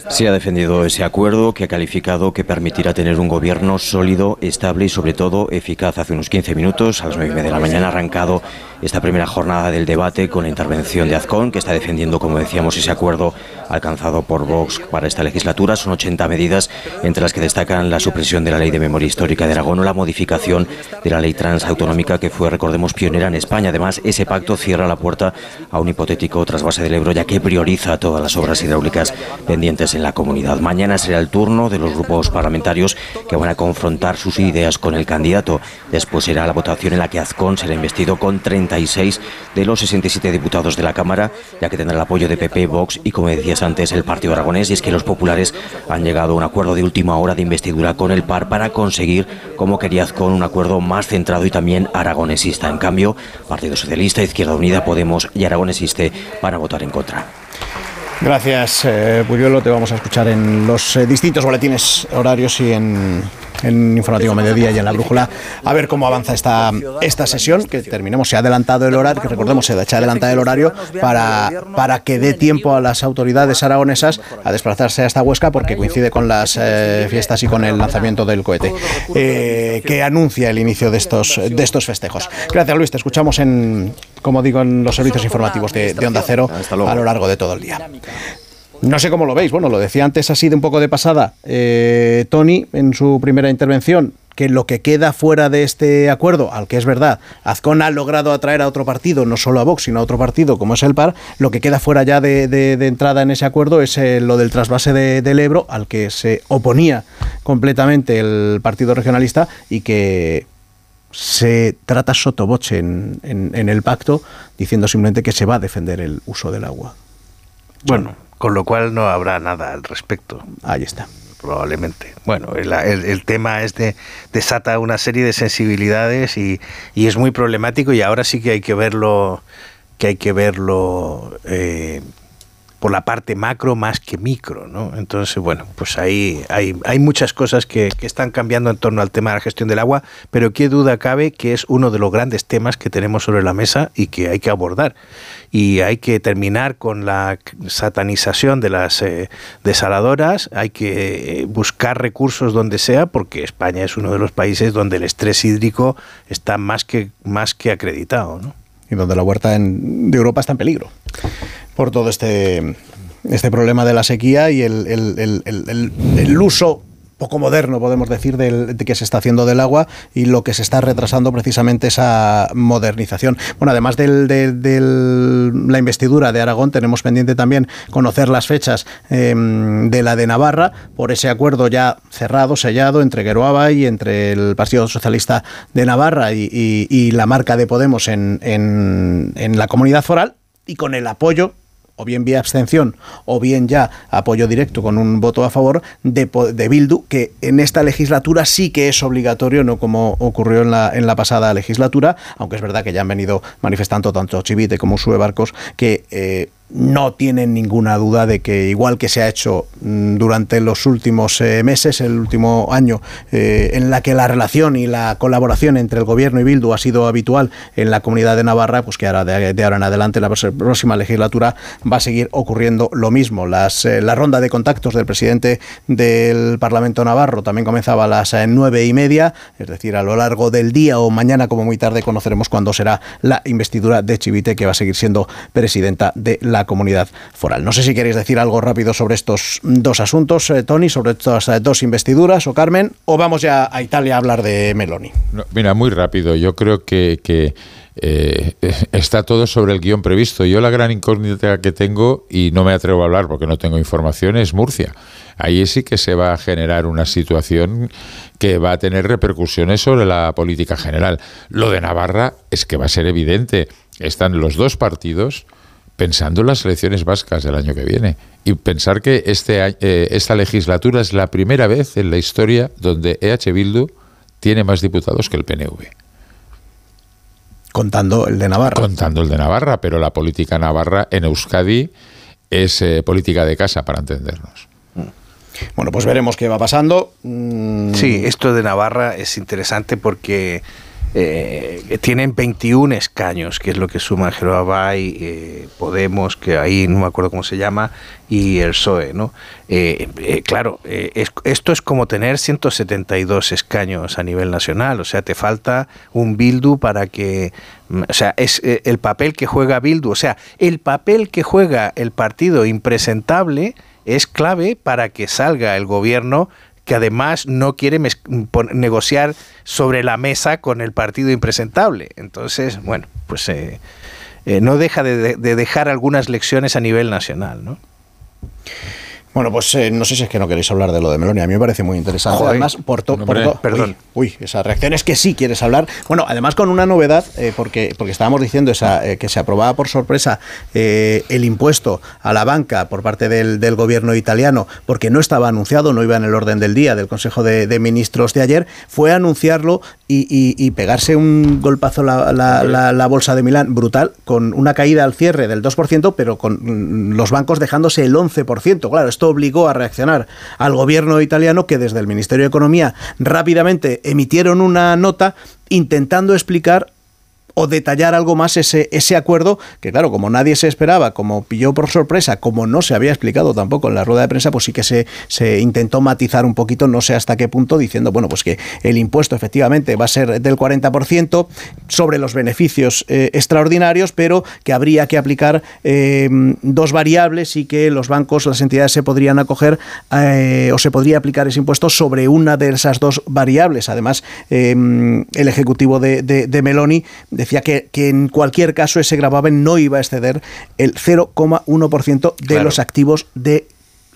Speaker 8: Sí, ha defendido ese acuerdo que ha calificado que permitirá tener un gobierno sólido, estable y sobre todo eficaz. Hace unos 15 minutos, a las 9 de la mañana, ha arrancado esta primera jornada del debate con la intervención de Azcón, que está defendiendo, como decíamos, ese acuerdo alcanzado por Vox para esta legislatura. Son 80 medidas, entre las que destacan la supresión de la Ley de Memoria Histórica de Aragón o la modificación de la Ley Transautonómica, que fue, recordemos, pionera en España. Además, ese pacto cierra la puerta a un hipotético trasvase del Ebro, ya que prioriza todas las obras hidráulicas pendientes en la comunidad. Mañana será el turno de los grupos parlamentarios que van a confrontar sus ideas con el candidato. Después será la votación en la que Azcón será investido con 30 36 de los 67 diputados de la Cámara, ya que tendrá el apoyo de PP, Vox y, como decías antes, el Partido Aragonés. Y es que los populares han llegado a un acuerdo de última hora de investidura con el PAR para conseguir, como quería con un acuerdo más centrado y también aragonesista. En cambio, Partido Socialista, Izquierda Unida, Podemos y Aragonesiste van a votar en contra.
Speaker 1: Gracias, eh, Te vamos a escuchar en los eh, distintos boletines horarios y en en Informativo Mediodía y en la Brújula, a ver cómo avanza esta, esta sesión, que terminemos, se ha adelantado el horario, que recordemos, se ha adelantado el horario para, para que dé tiempo a las autoridades aragonesas a desplazarse a esta Huesca, porque coincide con las eh, fiestas y con el lanzamiento del cohete, eh, que anuncia el inicio de estos, de estos festejos. Gracias, Luis, te escuchamos en, como digo, en los servicios informativos de, de Onda Cero a lo largo de todo el día. No sé cómo lo veis, bueno, lo decía antes así de un poco de pasada eh, Tony en su primera intervención, que lo que queda fuera de este acuerdo, al que es verdad, Azcón ha logrado atraer a otro partido, no solo a Vox, sino a otro partido como es el PAR, lo que queda fuera ya de, entrada en ese acuerdo es eh, lo del trasvase del Ebro, al que se oponía completamente el Partido Regionalista y que se trata sotoboche en, en el pacto, diciendo simplemente que se va a defender el uso del agua.
Speaker 5: Bueno, con lo cual no habrá nada al respecto.
Speaker 1: Ahí está.
Speaker 5: Probablemente. Bueno, el, tema es de, desata una serie de sensibilidades y, y, es muy problemático y ahora sí que hay que verlo, que hay que verlo eh, por la parte macro más que micro, ¿no? Entonces, bueno, pues ahí hay, hay muchas cosas que, que, están cambiando en torno al tema de la gestión del agua, pero qué duda cabe que es uno de los grandes temas que tenemos sobre la mesa y que hay que abordar. Y hay que terminar con la satanización de las eh, desaladoras, hay que buscar recursos donde sea, porque España es uno de los países donde el estrés hídrico está más que, más que acreditado, ¿no?
Speaker 1: Y donde la huerta de Europa está en peligro por todo este, este problema de la sequía y el, el uso poco moderno, podemos decir, del, de que se está haciendo del agua y lo que se está retrasando precisamente esa modernización. Bueno, además de la investidura de Aragón, tenemos pendiente también conocer las fechas em, de la de Navarra por ese acuerdo ya cerrado, sellado entre Geroaba y entre el Partido Socialista de Navarra y, la marca de Podemos en, en la comunidad foral y con el apoyo o bien vía abstención o bien ya apoyo directo con un voto a favor de, de, Bildu, que en esta legislatura sí que es obligatorio, no como ocurrió en la, en la pasada legislatura, aunque es verdad que ya han venido manifestando tanto Chivite como Sue Barcos que eh, no tienen ninguna duda de que igual que se ha hecho mm, durante los últimos eh, meses, el último año, eh, en la que la relación y la colaboración entre el gobierno y Bildu ha sido habitual en la comunidad de Navarra, pues que ahora de, ahora en adelante, la próxima legislatura, va a seguir ocurriendo lo mismo. Las, eh, la ronda de contactos del presidente del Parlamento Navarro también comenzaba a las nueve y media, es decir, a lo largo del día o mañana, como muy tarde, conoceremos cuándo será la investidura de Chivite, que va a seguir siendo presidenta de la comunidad foral. No sé si queréis decir algo rápido sobre estos dos asuntos, eh, Tony, sobre estas eh, dos investiduras, o Carmen, o vamos ya a Italia a hablar de Meloni.
Speaker 4: mira, muy rápido. Yo creo que, eh, está todo sobre el guion previsto. Yo la gran incógnita que tengo, y no me atrevo a hablar porque no tengo información, es Murcia. Ahí sí que se va a generar una situación que va a tener repercusiones sobre la política general. Lo de Navarra es que va a ser evidente. Están los dos partidos pensando en las elecciones vascas del año que viene y pensar que este, eh, esta legislatura es la primera vez en la historia donde EH Bildu tiene más diputados que el PNV.
Speaker 1: Contando el de Navarra.
Speaker 4: Contando el de Navarra, pero la política navarra en Euskadi es eh, política de casa, para entendernos.
Speaker 1: Bueno, pues veremos qué va pasando. Mm.
Speaker 5: Sí, esto de Navarra es interesante porque eh, tienen 21 escaños, que es lo que suma Jeroa eh, Podemos, que ahí no me acuerdo cómo se llama, y el PSOE, ¿no? Eh, eh, claro, esto es como tener 172 escaños a nivel nacional, o sea, te falta un Bildu para que, o sea, es el papel que juega Bildu, o sea, el papel que juega el partido impresentable es clave para que salga el gobierno que además no quiere negociar sobre la mesa con el partido impresentable. Entonces, bueno, pues eh, eh, no deja de, dejar algunas lecciones a nivel nacional, ¿no?
Speaker 1: Bueno, pues eh, no sé si es que no queréis hablar de lo de Meloni. A mí me parece muy interesante. además, por, todo Perdón. Uy, esa reacción es que sí quieres hablar. Bueno, además con una novedad, eh, porque, porque estábamos diciendo esa, eh, que se aprobaba por sorpresa el impuesto a la banca por parte del, del, gobierno italiano, porque no estaba anunciado, no iba en el orden del día del Consejo de, Ministros de ayer, fue anunciarlo y, pegarse un golpazo la, la, la, bolsa de Milán brutal, con una caída al cierre del 2%, pero con mm, los bancos dejándose el 11%. Claro, esto obligó a reaccionar al gobierno italiano que desde el Ministerio de Economía rápidamente emitieron una nota intentando explicar o detallar algo más ese, ese acuerdo, que claro, como nadie se esperaba, como pilló por sorpresa, como no se había explicado tampoco en la rueda de prensa, pues sí que se, se intentó matizar un poquito, no sé hasta qué punto, diciendo, bueno, pues que el impuesto efectivamente va a ser del 40% sobre los beneficios eh, extraordinarios, pero que habría que aplicar eh, dos variables y que los bancos, las entidades se podrían acoger eh, o se podría aplicar ese impuesto sobre una de esas dos variables. Además, el ejecutivo de, de, de Meloni decía que, en cualquier caso ese gravamen no iba a exceder el 0,1% de los activos de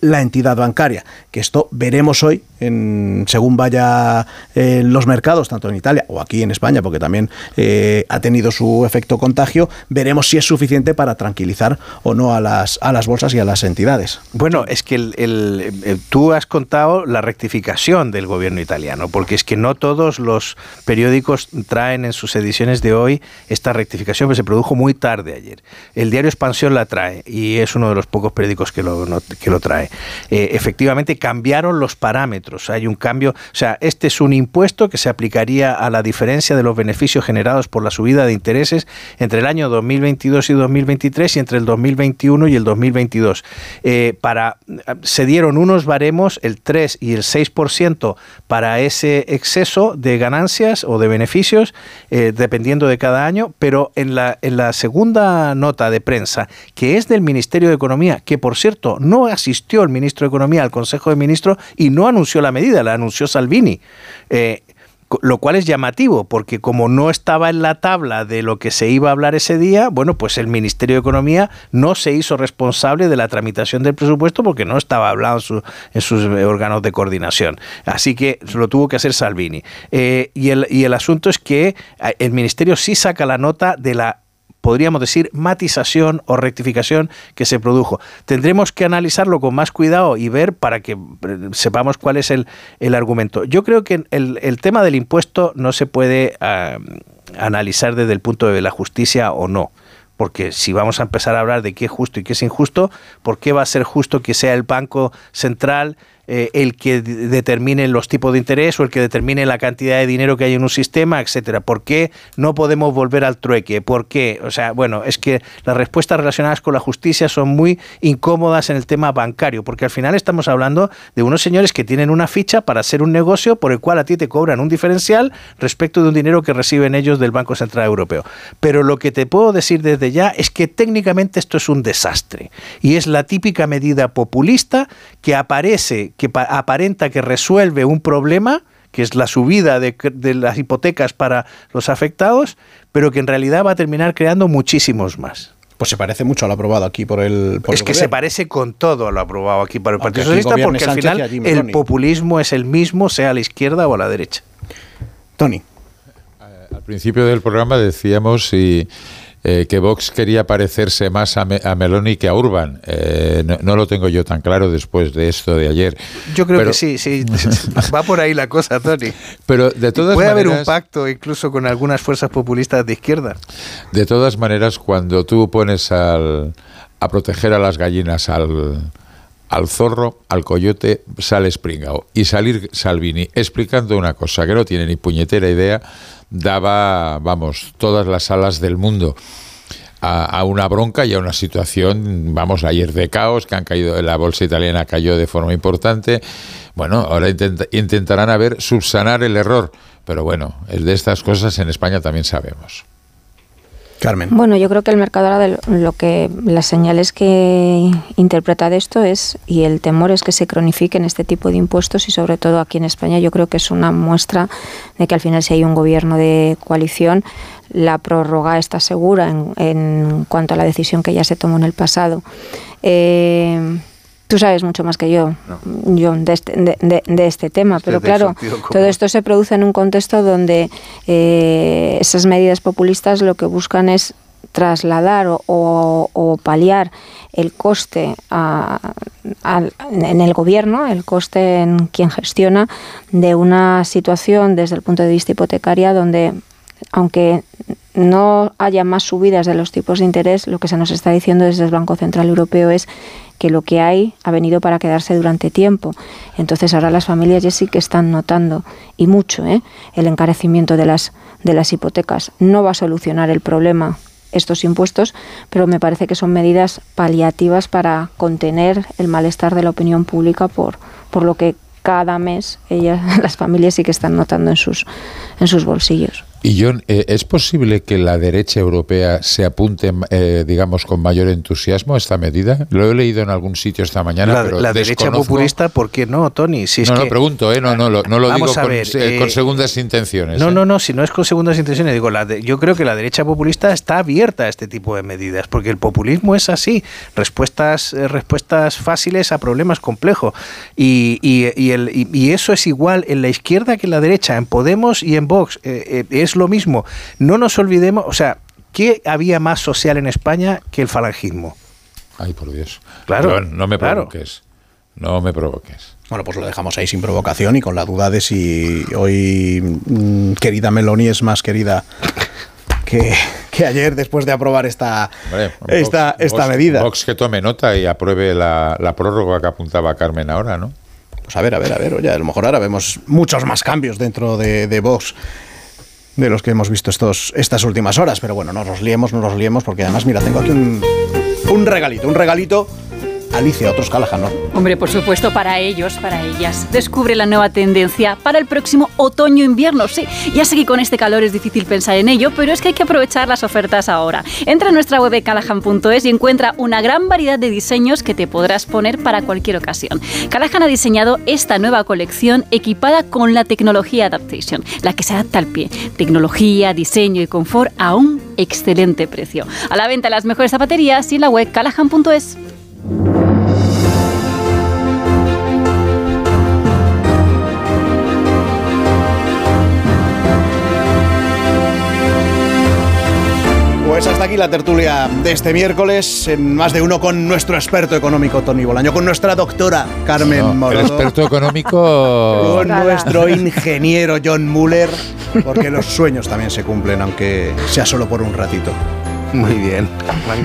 Speaker 1: la entidad bancaria. Que esto veremos hoy, en, según vaya eh, los mercados, tanto en Italia o aquí en España, porque también eh, ha tenido su efecto contagio, veremos si es suficiente para tranquilizar o no a las, a las bolsas y a las entidades.
Speaker 5: Bueno, es que el, tú has contado la rectificación del gobierno italiano, porque es que no todos los periódicos traen en sus ediciones de hoy esta rectificación, que se produjo muy tarde ayer. El diario Expansión la trae y es uno de los pocos periódicos que lo, que lo trae. Eh, efectivamente cambiaron los parámetros. Hay un cambio, o sea, este es un impuesto que se aplicaría a la diferencia de los beneficios generados por la subida de intereses entre el año 2022 y 2023 y entre el 2021 y el 2022. Eh, para, se dieron unos baremos, el 3 y el 6% para ese exceso de ganancias o de beneficios, eh, dependiendo de cada año, pero en la, en la segunda nota de prensa, que es del Ministerio de Economía, que por cierto no asistió el ministro de Economía al Consejo de Ministros y no anunció la medida, la anunció Salvini. Eh, lo cual es llamativo, porque como no estaba en la tabla de lo que se iba a hablar ese día, bueno, pues el Ministerio de Economía no se hizo responsable de la tramitación del presupuesto porque no estaba hablado en, sus órganos de coordinación. Así que lo tuvo que hacer Salvini. Eh, y, el, asunto es que eh, el Ministerio sí saca la nota de la podríamos decir, matización o rectificación que se produjo. Tendremos que analizarlo con más cuidado y ver para que eh, sepamos cuál es el, argumento. Yo creo que el, tema del impuesto no se puede ah, analizar desde el punto de la justicia o no porque si vamos a empezar a hablar de qué es justo y qué es injusto, ¿por qué va a ser justo que sea el Banco Central eh, el que determine los tipos de interés o el que determine la cantidad de dinero que hay en un sistema, etcétera. ¿Por qué no podemos volver al trueque? ¿Por qué? O sea, bueno, es que las respuestas relacionadas con la justicia son muy incómodas en el tema bancario, porque al final estamos hablando de unos señores que tienen una ficha para hacer un negocio por el cual a ti te cobran un diferencial respecto de un dinero que reciben ellos del Banco Central Europeo. Pero lo que te puedo decir desde ya es que técnicamente esto es un desastre y es la típica medida populista que aparece que aparenta que resuelve un problema, que es la subida de, las hipotecas para los afectados, pero que en realidad va a terminar creando muchísimos más.
Speaker 1: Pues se parece mucho a lo aprobado aquí por el.
Speaker 5: es que se parece con todo a lo aprobado aquí por el Partido Socialista, porque al final el populismo es el mismo, sea a la izquierda o a la derecha.
Speaker 1: Tony.
Speaker 4: Eh, al principio del programa decíamos si eh, que Vox quería parecerse más a, Meloni que a Urban. Eh, no, lo tengo yo tan claro después de esto de ayer.
Speaker 5: Yo creo que sí, sí. Va por ahí la cosa, Tony.
Speaker 4: Pero de todas
Speaker 5: Puede haber un pacto incluso con algunas fuerzas populistas de izquierda.
Speaker 4: De todas maneras, cuando tú pones al, a proteger a las gallinas al, al zorro, al coyote, sale Springao. Y salir Salvini explicando una cosa que no tiene ni puñetera idea daba, vamos, todas las alas del mundo. A, una bronca y a una situación, vamos, ayer de caos, que han caído, la bolsa italiana cayó de forma importante. Bueno, ahora intentarán a ver subsanar el error, pero bueno, es de estas cosas en España también sabemos.
Speaker 1: Carmen.
Speaker 6: Bueno, yo creo que el mercado ahora lo que las señales que interpreta de esto es y el temor es que se cronifiquen este tipo de impuestos y sobre todo aquí en España yo creo que es una muestra de que al final si hay un gobierno de coalición la prórroga está segura en, cuanto a la decisión que ya se tomó en el pasado. Eh, Tú sabes mucho más que yo, yo de, este, de, este tema, pero claro, todo esto se produce en un contexto donde eh, esas medidas populistas lo que buscan es trasladar o, paliar el coste en el gobierno, el coste en quien gestiona de una situación desde el punto de vista hipotecaria donde aunque no haya más subidas de los tipos de interés, lo que se nos está diciendo desde el Banco Central Europeo es que lo que hay ha venido para quedarse durante tiempo. Entonces ahora las familias ya sí que están notando, y mucho, ¿eh? el encarecimiento de las, de las hipotecas. No va a solucionar el problema estos impuestos, pero me parece que son medidas paliativas para contener el malestar de la opinión pública por, por lo que cada mes ellas, las familias sí que están notando en sus, en sus bolsillos.
Speaker 4: Y John, eh, ¿es posible que la derecha europea se apunte, eh, digamos, con mayor entusiasmo a esta medida? Lo he leído en algún sitio esta mañana.
Speaker 5: La,
Speaker 4: pero
Speaker 5: la derecha populista, ¿por qué no, Tony?
Speaker 4: Si no, no, pregunto, ¿eh? no, no, no, lo digo con, con, segundas intenciones.
Speaker 5: No, no, no, si no es con segundas intenciones, digo, la yo creo que la derecha populista está abierta a este tipo de medidas, porque el populismo es así, respuestas, respuestas fáciles a problemas complejos. Y, y, y, el, y, eso es igual en la izquierda que en la derecha, en Podemos y en Vox. es lo mismo. No nos olvidemos, o sea, ¿qué había más social en España que el falangismo?
Speaker 4: Ay, por Dios.
Speaker 5: Claro.
Speaker 4: no me provoques. No me provoques.
Speaker 1: Bueno, pues lo dejamos ahí sin provocación y con la duda de si hoy mm, querida Meloni es más querida que, ayer después de aprobar esta, esta, esta medida.
Speaker 4: Vox que tome nota y apruebe la, prórroga que apuntaba Carmen ahora, ¿no?
Speaker 1: Pues a ver, a ver, a ver, oye, a lo mejor ahora vemos muchos más cambios dentro de, de Vox de los que hemos visto estos, estas últimas horas. Pero bueno, no nos liemos, no nos liemos, porque además, mira, tengo aquí un, un regalito, un regalito Alicia, otros Callahan, ¿no?
Speaker 3: Hombre, por supuesto, para ellos, para ellas. Descubre la nueva tendencia para el próximo otoño-invierno. Sí, ya sé que con este calor es difícil pensar en ello, pero es que hay que aprovechar las ofertas ahora. Entra a nuestra web callahan.es y encuentra una gran variedad de diseños que te podrás poner para cualquier ocasión. Callahan ha diseñado esta nueva colección equipada con la tecnología Adaptation, la que se adapta al pie. Tecnología, diseño y confort a un excelente precio. A la venta las mejores zapaterías y en la web callahan.es.
Speaker 1: Pues hasta aquí la tertulia de este miércoles, en más de uno con nuestro experto económico Tony Bolaño, con nuestra doctora Carmen no,
Speaker 4: El experto económico.
Speaker 1: Con nuestro ingeniero John Muller, porque los sueños también se cumplen, aunque sea solo por un ratito.
Speaker 5: Muy bien.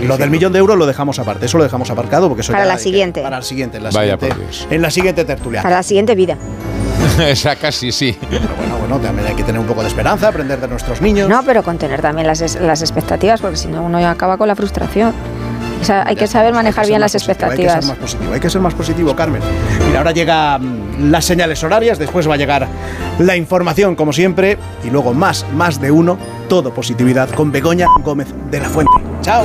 Speaker 1: Lo del millón de euros lo dejamos aparte, eso lo dejamos aparcado porque eso
Speaker 6: para la siguiente.
Speaker 1: Para la siguiente, en la
Speaker 4: Vaya
Speaker 1: siguiente,
Speaker 4: por Dios.
Speaker 1: en la siguiente tertulia.
Speaker 6: Para la siguiente vida.
Speaker 4: Esa casi sí.
Speaker 1: Pero bueno, bueno, también hay que tener un poco de esperanza, aprender de nuestros niños.
Speaker 6: No, pero contener también las, las expectativas, porque si no uno ya acaba con la frustración. O sea, hay que saber manejar bien las expectativas.
Speaker 1: hay que ser más positivo, hay que ser más positivo, Carmen. Mira, ahora llega mm, las señales horarias, después va a llegar la información, como siempre, y luego más, más de uno, todo positividad con Begoña Gómez de la Fuente. ¡Chao!